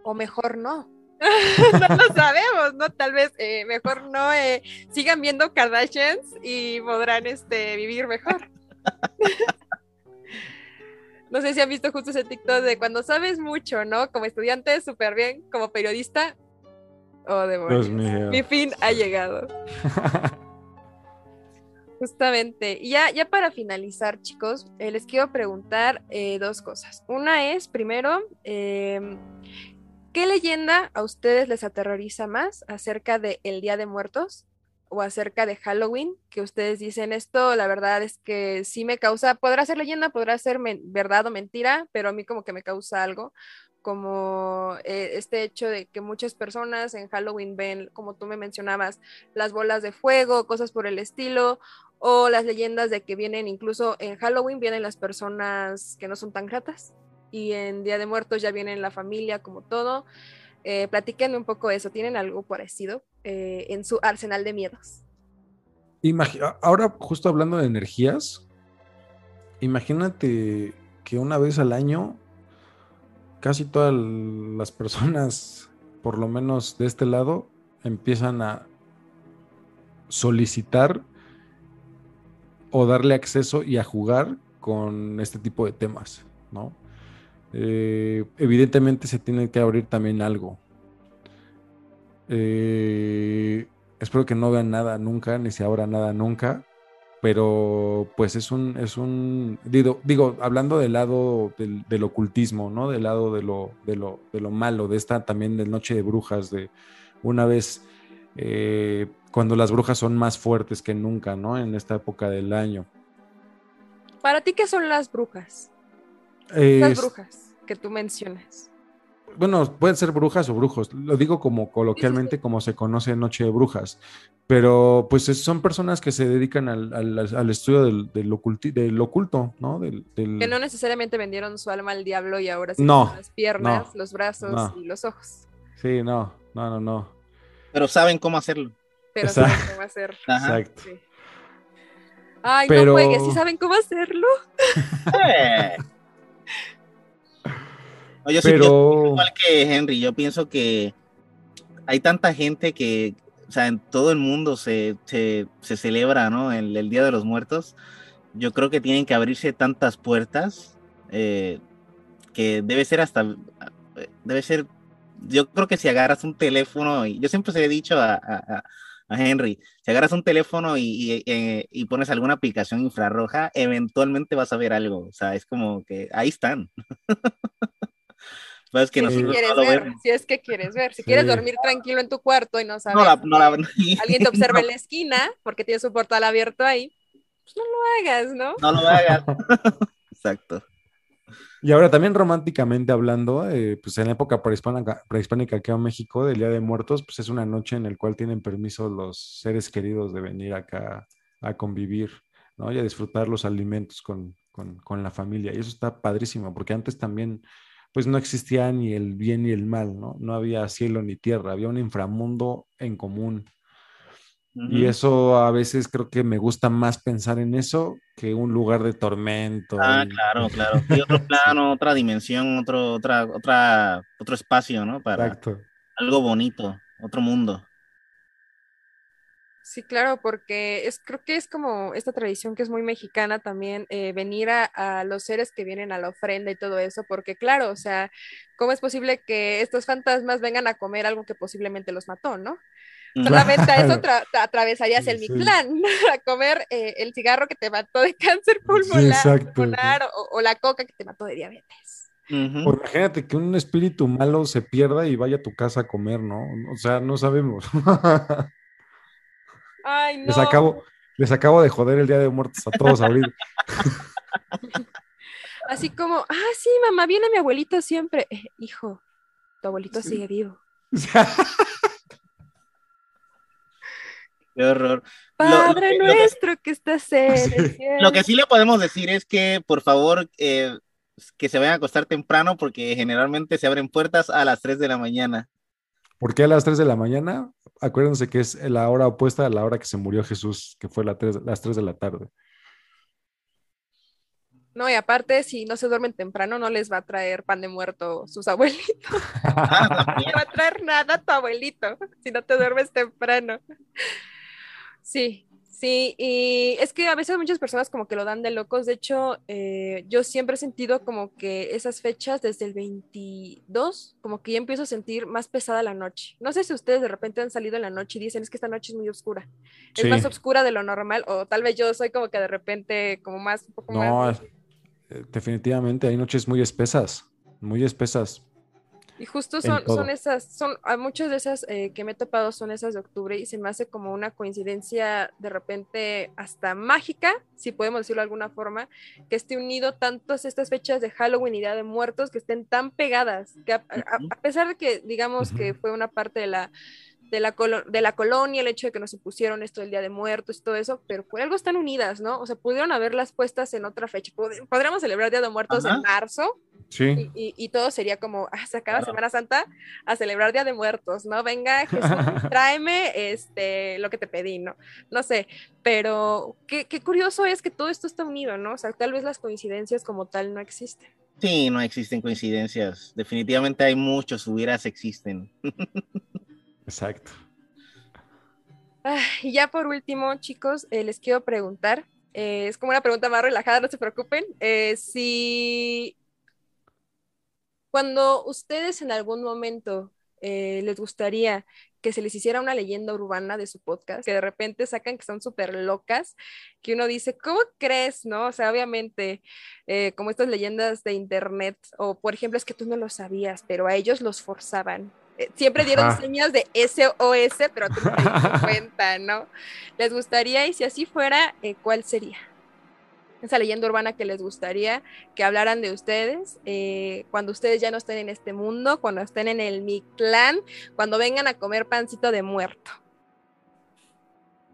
o mejor no. <laughs> no lo sabemos, ¿no? Tal vez eh, mejor no eh, sigan viendo Kardashians y podrán este, vivir mejor. <laughs> no sé si han visto justo ese TikTok de cuando sabes mucho, ¿no? Como estudiante, súper bien, como periodista. Oh, demonios. Dios mío. Mi fin ha llegado. <laughs> Justamente. Y ya, ya para finalizar, chicos, eh, les quiero preguntar eh, dos cosas. Una es, primero, eh, ¿qué leyenda a ustedes les aterroriza más acerca de el Día de Muertos o acerca de Halloween? Que ustedes dicen esto, la verdad es que sí me causa, podrá ser leyenda, podrá ser verdad o mentira, pero a mí como que me causa algo como eh, este hecho de que muchas personas en Halloween ven, como tú me mencionabas, las bolas de fuego, cosas por el estilo, o las leyendas de que vienen incluso en Halloween vienen las personas que no son tan gratas y en Día de Muertos ya vienen la familia como todo. Eh, un poco eso, ¿tienen algo parecido eh, en su arsenal de miedos? A- ahora, justo hablando de energías, imagínate que una vez al año casi todas las personas, por lo menos de este lado, empiezan a solicitar o darle acceso y a jugar con este tipo de temas, ¿no? Eh, evidentemente se tiene que abrir también algo. Eh, espero que no vean nada nunca, ni se abra nada nunca, pero pues es un, es un, digo, digo hablando del lado del, ocultismo, ¿no? Del lado de lo, de lo, de lo malo, de esta también de Noche de Brujas, de una vez eh, cuando las brujas son más fuertes que nunca, ¿no? En esta época del año. Para ti, ¿qué son las brujas? Las Es- brujas que tú mencionas. bueno, pueden ser brujas o brujos, lo digo como coloquialmente <laughs> como se conoce Noche de Brujas, pero pues es- son personas que se dedican al, al- al estudio del, del, oculti- del oculto, ¿no? Del, del- Que no necesariamente vendieron su alma al diablo y ahora sí No, las piernas, no, los brazos no. y los ojos. Sí, no, no, no, no. Pero saben cómo hacerlo. Pero Exacto. saben cómo hacer. Ajá. Exacto. Sí. Ay, Pero- no juegues, ¿sí saben cómo hacerlo? <laughs> No, yo Pero pienso igual que Henry, yo pienso que hay tanta gente que, o sea, en todo el mundo se, se, se celebra, ¿no? El, el Día de los Muertos. Yo creo que tienen que abrirse tantas puertas eh, que debe ser hasta debe ser, yo creo que si agarras un teléfono, y yo siempre se lo he dicho a, a, a Henry, si agarras un teléfono y, y, eh, y, pones alguna aplicación infrarroja, eventualmente vas a ver algo, o sea, es como que ahí están. <laughs> Pues que si, quieres ver, si es que quieres ver, si quieres dormir tranquilo en tu cuarto y no sabes, no la, no la, alguien te observa en la <laughs> esquina porque tienes un portal abierto ahí, pues no lo hagas, ¿no? No lo hagas. <laughs> Exacto. Y ahora también románticamente hablando, eh, pues en la época prehispánica, prehispánica aquí en México, del Día de Muertos, pues es una noche en la cual tienen permiso los seres queridos de venir acá a convivir, ¿no? Y a disfrutar los alimentos con, con, con la familia. Y eso está padrísimo, porque antes también, pues no existía ni el bien ni el mal, ¿no? No había cielo ni tierra, había un inframundo en común. Y eso a veces creo que me gusta más pensar en eso que un lugar de tormento. Ah, claro, claro. <laughs> Y otro <laughs> plano, otra dimensión, otro, otra, otra, otro espacio, ¿no? Para algo bonito, otro mundo. Sí, claro, porque es, creo que es como esta tradición que es muy mexicana también, eh, venir a, a, los seres que vienen a la ofrenda y todo eso, porque claro, o sea, ¿cómo es posible que estos fantasmas vengan a comer algo que posiblemente los mató, ¿no? Solamente a eso atravesarías el Mictlán, a comer eh, el cigarro que te mató de <laughs> cáncer pulmonar, o, la coca que te mató de diabetes. imagínate que un espíritu malo se pierda y vaya a tu casa a comer, ¿no? O sea, no sabemos. <laughs> Ay, no. Les acabo, les acabo de joder el Día de Muertos a todos ahorita. <laughs> Así como, ah, sí, mamá, viene mi abuelito siempre. Eh, hijo, tu abuelito sigue vivo. <laughs> Qué horror. Padre nuestro que, estás en Lo que sí le podemos decir es que, por favor, eh, que se vayan a acostar temprano porque generalmente se abren puertas a las 3 de la mañana. ¿Por qué a las 3 de la mañana? Acuérdense que es la hora opuesta a la hora que se murió Jesús, que fue las 3 de la tarde. No, y aparte, si no se duermen temprano, no les va a traer pan de muerto sus abuelitos. <laughs> no va a traer nada a tu abuelito si no te duermes temprano. Sí, sí, y es que a veces muchas personas como que lo dan de locos. De hecho, eh, yo siempre he sentido como que esas fechas desde el 22, como que ya empiezo a sentir más pesada la noche. No sé si ustedes de repente han salido en la noche y dicen es que esta noche es muy oscura. Es más oscura de lo normal, o tal vez yo soy como que de repente como más, un poco no, eh, definitivamente hay noches muy espesas, muy espesas. Y justo son, son esas, son a muchas de esas eh, que me he topado son esas de octubre y se me hace como una coincidencia de repente hasta mágica, si podemos decirlo de alguna forma, que esté unido tantas estas fechas de Halloween y Día de Muertos que estén tan pegadas, que a, pesar de que digamos que fue una parte de la de la, de la colonia, el hecho de que nos impusieron esto del Día de Muertos y todo eso, pero por algo están unidas, ¿no? O sea, pudieron haberlas puestas en otra fecha. Podríamos celebrar Día de Muertos en marzo. Sí. Y, y, todo sería como, ah, se acaba Semana Santa a celebrar Día de Muertos, ¿no? Venga, Jesús, <laughs> tráeme este, lo que te pedí, ¿no? No sé, pero qué, qué curioso es que todo esto está unido, ¿no? O sea, tal vez las coincidencias como tal no existen. Sí, no existen coincidencias. Definitivamente hay muchos hubieras existen. <laughs> Exacto. y ya por último, chicos, eh, les quiero preguntar, eh, es como una pregunta más relajada, no se preocupen, eh, si cuando ustedes en algún momento les gustaría que se les hiciera una leyenda urbana de su podcast, que de repente sacan que son súper locas, que uno dice, ¿cómo crees? ¿No? O sea, obviamente, como estas leyendas de internet, o por ejemplo, es que tú no lo sabías, pero a ellos los forzaban. Eh, siempre dieron señas de SOS, pero tú no te <laughs> cuenta, ¿no? ¿Les gustaría, y si así fuera, eh, cuál sería? Esa leyenda urbana que les gustaría que hablaran de ustedes eh, cuando ustedes ya no estén en este mundo, cuando estén en el Mictlán, cuando vengan a comer pancito de muerto.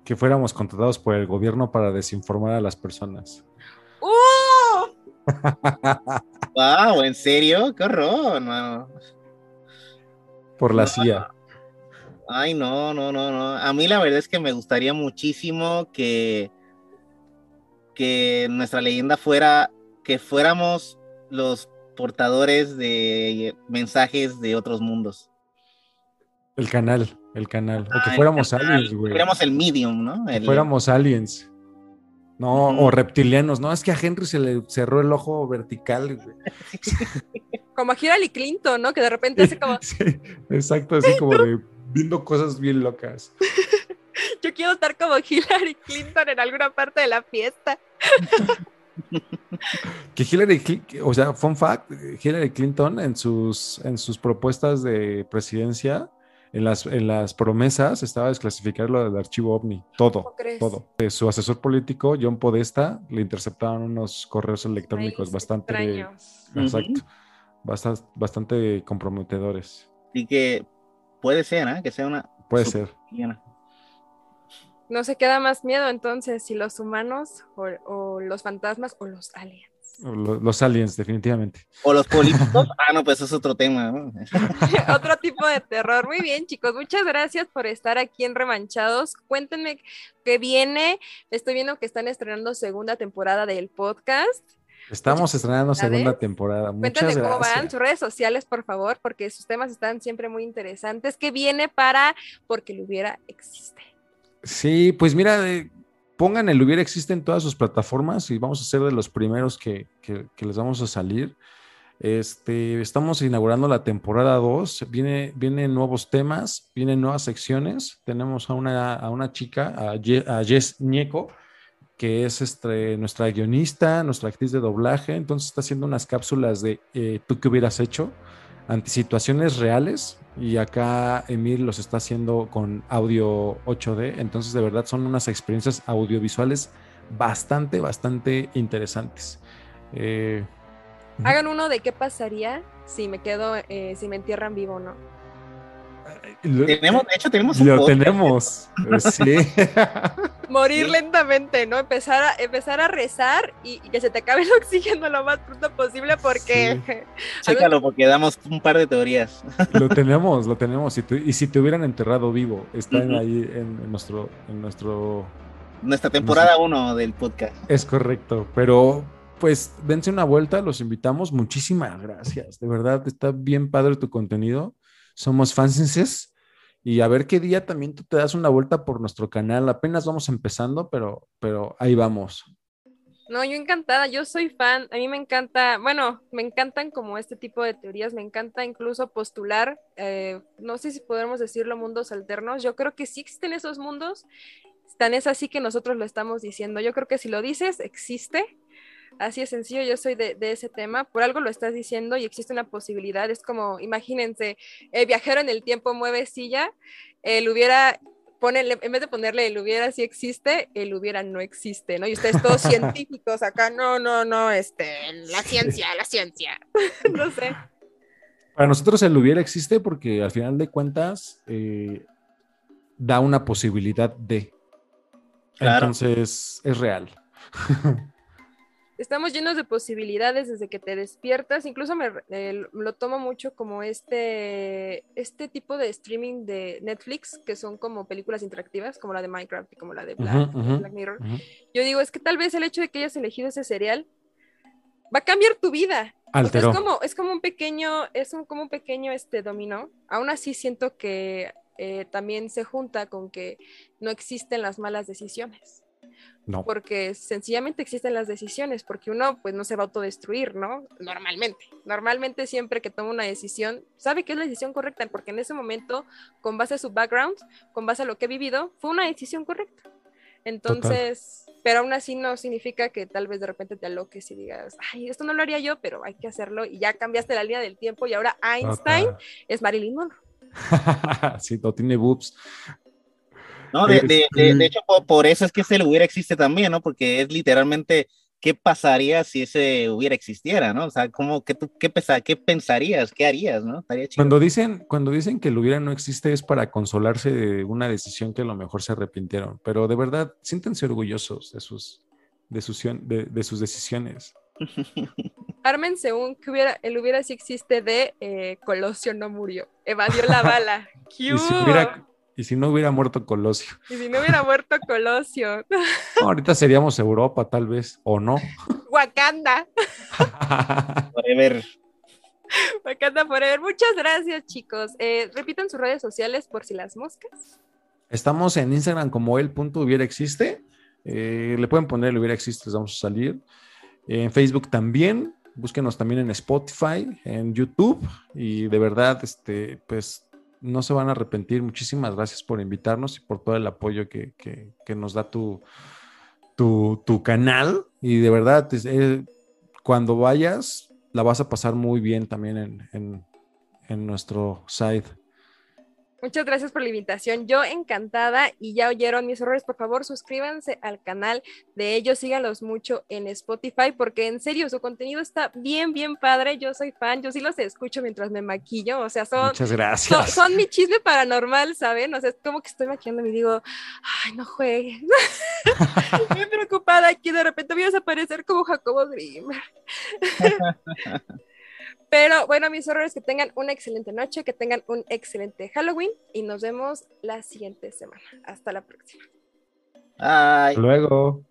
Que fuéramos contratados por el gobierno para desinformar a las personas. ¡Uh! <laughs> ¡Wow! ¿En serio? ¡Qué horror! No por la CIA. Ay, no, no, no, no. A mí la verdad es que me gustaría muchísimo que, que nuestra leyenda fuera, que fuéramos los portadores de mensajes de otros mundos. El canal, el canal. o que fuéramos aliens, güey. Fuéramos el medium, ¿no? Que fuéramos aliens. No, o reptilianos. No, es que a Henry se le cerró el ojo vertical. <laughs> Como a Hillary Clinton, ¿no? Que de repente hace como... Sí, exacto, así como de viendo cosas bien locas. <laughs> Yo quiero estar como Hillary Clinton en alguna parte de la fiesta. <laughs> que Hillary, o sea, fun fact, Hillary Clinton en sus, en sus propuestas de presidencia, en las, en las promesas, estaba desclasificar lo del archivo OVNI, todo, todo. De su asesor político, John Podesta, le interceptaban unos correos electrónicos bastante, exacto, bastante, bastante comprometedores. Y que puede ser, ¿eh? Que sea una... Puede ser. No se queda más miedo entonces si los humanos o, los fantasmas o los aliens. Los, aliens, definitivamente. O los políticos. ah, no, pues es otro tema. <laughs> otro tipo de terror. Muy bien, chicos. Muchas gracias por estar aquí en Remanchados. Cuéntenme qué viene. Estoy viendo que están estrenando segunda temporada del podcast. Estamos estrenando segunda temporada. Muchas Cuéntenme cómo van sus redes sociales, por favor, porque sus temas están siempre muy interesantes. ¿Qué viene para Porque lo hubiera existe? Sí, pues mira, pongan el Hubiera Existe en todas sus plataformas y vamos a ser de los primeros que, les vamos a salir. Este, estamos inaugurando la temporada 2, viene, vienen nuevos temas, vienen nuevas secciones. Tenemos a una, a una chica, a, Jess Ñeco, que es este, nuestra guionista, nuestra actriz de doblaje. Entonces está haciendo unas cápsulas de eh, tú qué hubieras hecho ante situaciones reales y acá Emil los está haciendo con audio 8D, entonces de verdad son unas experiencias audiovisuales bastante, bastante interesantes. Eh, Hagan uno de qué pasaría si me quedo, eh, si me entierran vivo o no tenemos, de hecho, tenemos un Lo tenemos, sí. <laughs> Morir lentamente, ¿no? Empezar a, empezar a rezar y, que se te acabe el <laughs> oxígeno lo más pronto posible porque... Sí. <laughs> Chécalo, porque damos un par de teorías. Lo tenemos, lo tenemos. Y, si te hubieran enterrado vivo, están ahí en, nuestro... En nuestro Nuestra temporada 1 del podcast. Es correcto, pero pues dense una vuelta, los invitamos. Muchísimas gracias. De verdad, está bien padre tu contenido somos fansenses y a ver qué día también tú te das una vuelta por nuestro canal. Apenas vamos empezando, pero, pero ahí vamos. No, yo encantada, yo soy fan, a mí me encanta, bueno, me encantan como este tipo de teorías, me encanta incluso postular, eh, no sé si podemos decirlo, mundos alternos, yo creo que sí existen esos mundos, tan es así que nosotros lo estamos diciendo, yo creo que si lo dices, existe, Así es sencillo, yo soy de, ese tema, por algo lo estás diciendo y existe una posibilidad, es como, imagínense, el viajero en el tiempo mueve silla, él hubiera, ponele, en vez de ponerle el hubiera sí existe, el hubiera no existe, ¿no? Y ustedes todos <laughs> científicos acá, no, no, no, este, la ciencia, la ciencia, <laughs> no sé. Para nosotros el hubiera existe porque al final de cuentas eh, da una posibilidad de. Entonces es real. <laughs> estamos llenos de posibilidades desde que te despiertas. Incluso me eh, lo tomo mucho como este, este tipo de streaming de Netflix, que son como películas interactivas, como la de Minecraft y como la de Black, Mirror. Yo digo, es que tal vez el hecho de que hayas elegido ese serial va a cambiar tu vida. es como, es como un pequeño, es un, como un pequeño este dominó. Aún así siento que eh, también se junta con que no existen las malas decisiones. No. Porque sencillamente existen las decisiones, porque uno pues no se va a autodestruir, ¿no? Normalmente. Normalmente siempre que toma una decisión, sabe que es la decisión correcta, porque en ese momento, con base a su background, con base a lo que he vivido, fue una decisión correcta. Entonces, pero aún así no significa que tal vez de repente te aloques y digas, ay, esto no lo haría yo, pero hay que hacerlo y ya cambiaste la línea del tiempo y ahora Einstein es Marilyn Monroe. <laughs> sí, no tiene boobs. No, de, de, de, hecho, por, eso es que ese hubiera existe también, ¿no? Porque es literalmente qué pasaría si ese hubiera existiera, ¿no? O sea, ¿cómo, qué, tú, qué, qué pensarías, qué harías, ¿no? Cuando dicen, cuando dicen que el hubiera no existe es para consolarse de una decisión que a lo mejor se arrepintieron, pero de verdad, siéntense orgullosos de sus, de sus, de, sus decisiones. <laughs> Armen, según que hubiera, el hubiera si existe de eh, Colosio no murió, evadió la bala. <laughs> y si hubiera, y si no hubiera muerto Colosio. Y si no hubiera muerto Colosio. ahorita seríamos Europa, tal vez, o no. Wakanda. <laughs> Forever. Wakanda Forever. Muchas gracias, chicos. Eh, repitan sus redes sociales por si las moscas. Estamos en Instagram como el punto hubiera existe. Eh, le pueden poner el hubiera existe, les vamos a salir. En Facebook también. búsquenos también en Spotify, en YouTube y de verdad, este, pues no se van a arrepentir. Muchísimas gracias por invitarnos y por todo el apoyo que, nos da tu, tu, canal. Y de verdad, eh, cuando vayas, la vas a pasar muy bien también en, en, en nuestro site. Muchas gracias por la invitación. Yo encantada y ya oyeron mis errores. Por favor, suscríbanse al canal de ellos, síganlos mucho en Spotify porque en serio su contenido está bien, bien padre. Yo soy fan, yo sí los escucho mientras me maquillo. O sea, son. Muchas gracias. Son, mi chisme paranormal, ¿saben? O sea, es como que estoy maquillando y digo, ay, no juegues. <laughs> Estoy preocupada aquí, de repente voy a desaparecer como Jacobo Grimmer. <laughs> Pero bueno, mis horrores, que tengan una excelente noche, que tengan un excelente Halloween y nos vemos la siguiente semana. Hasta la próxima. Bye. Luego.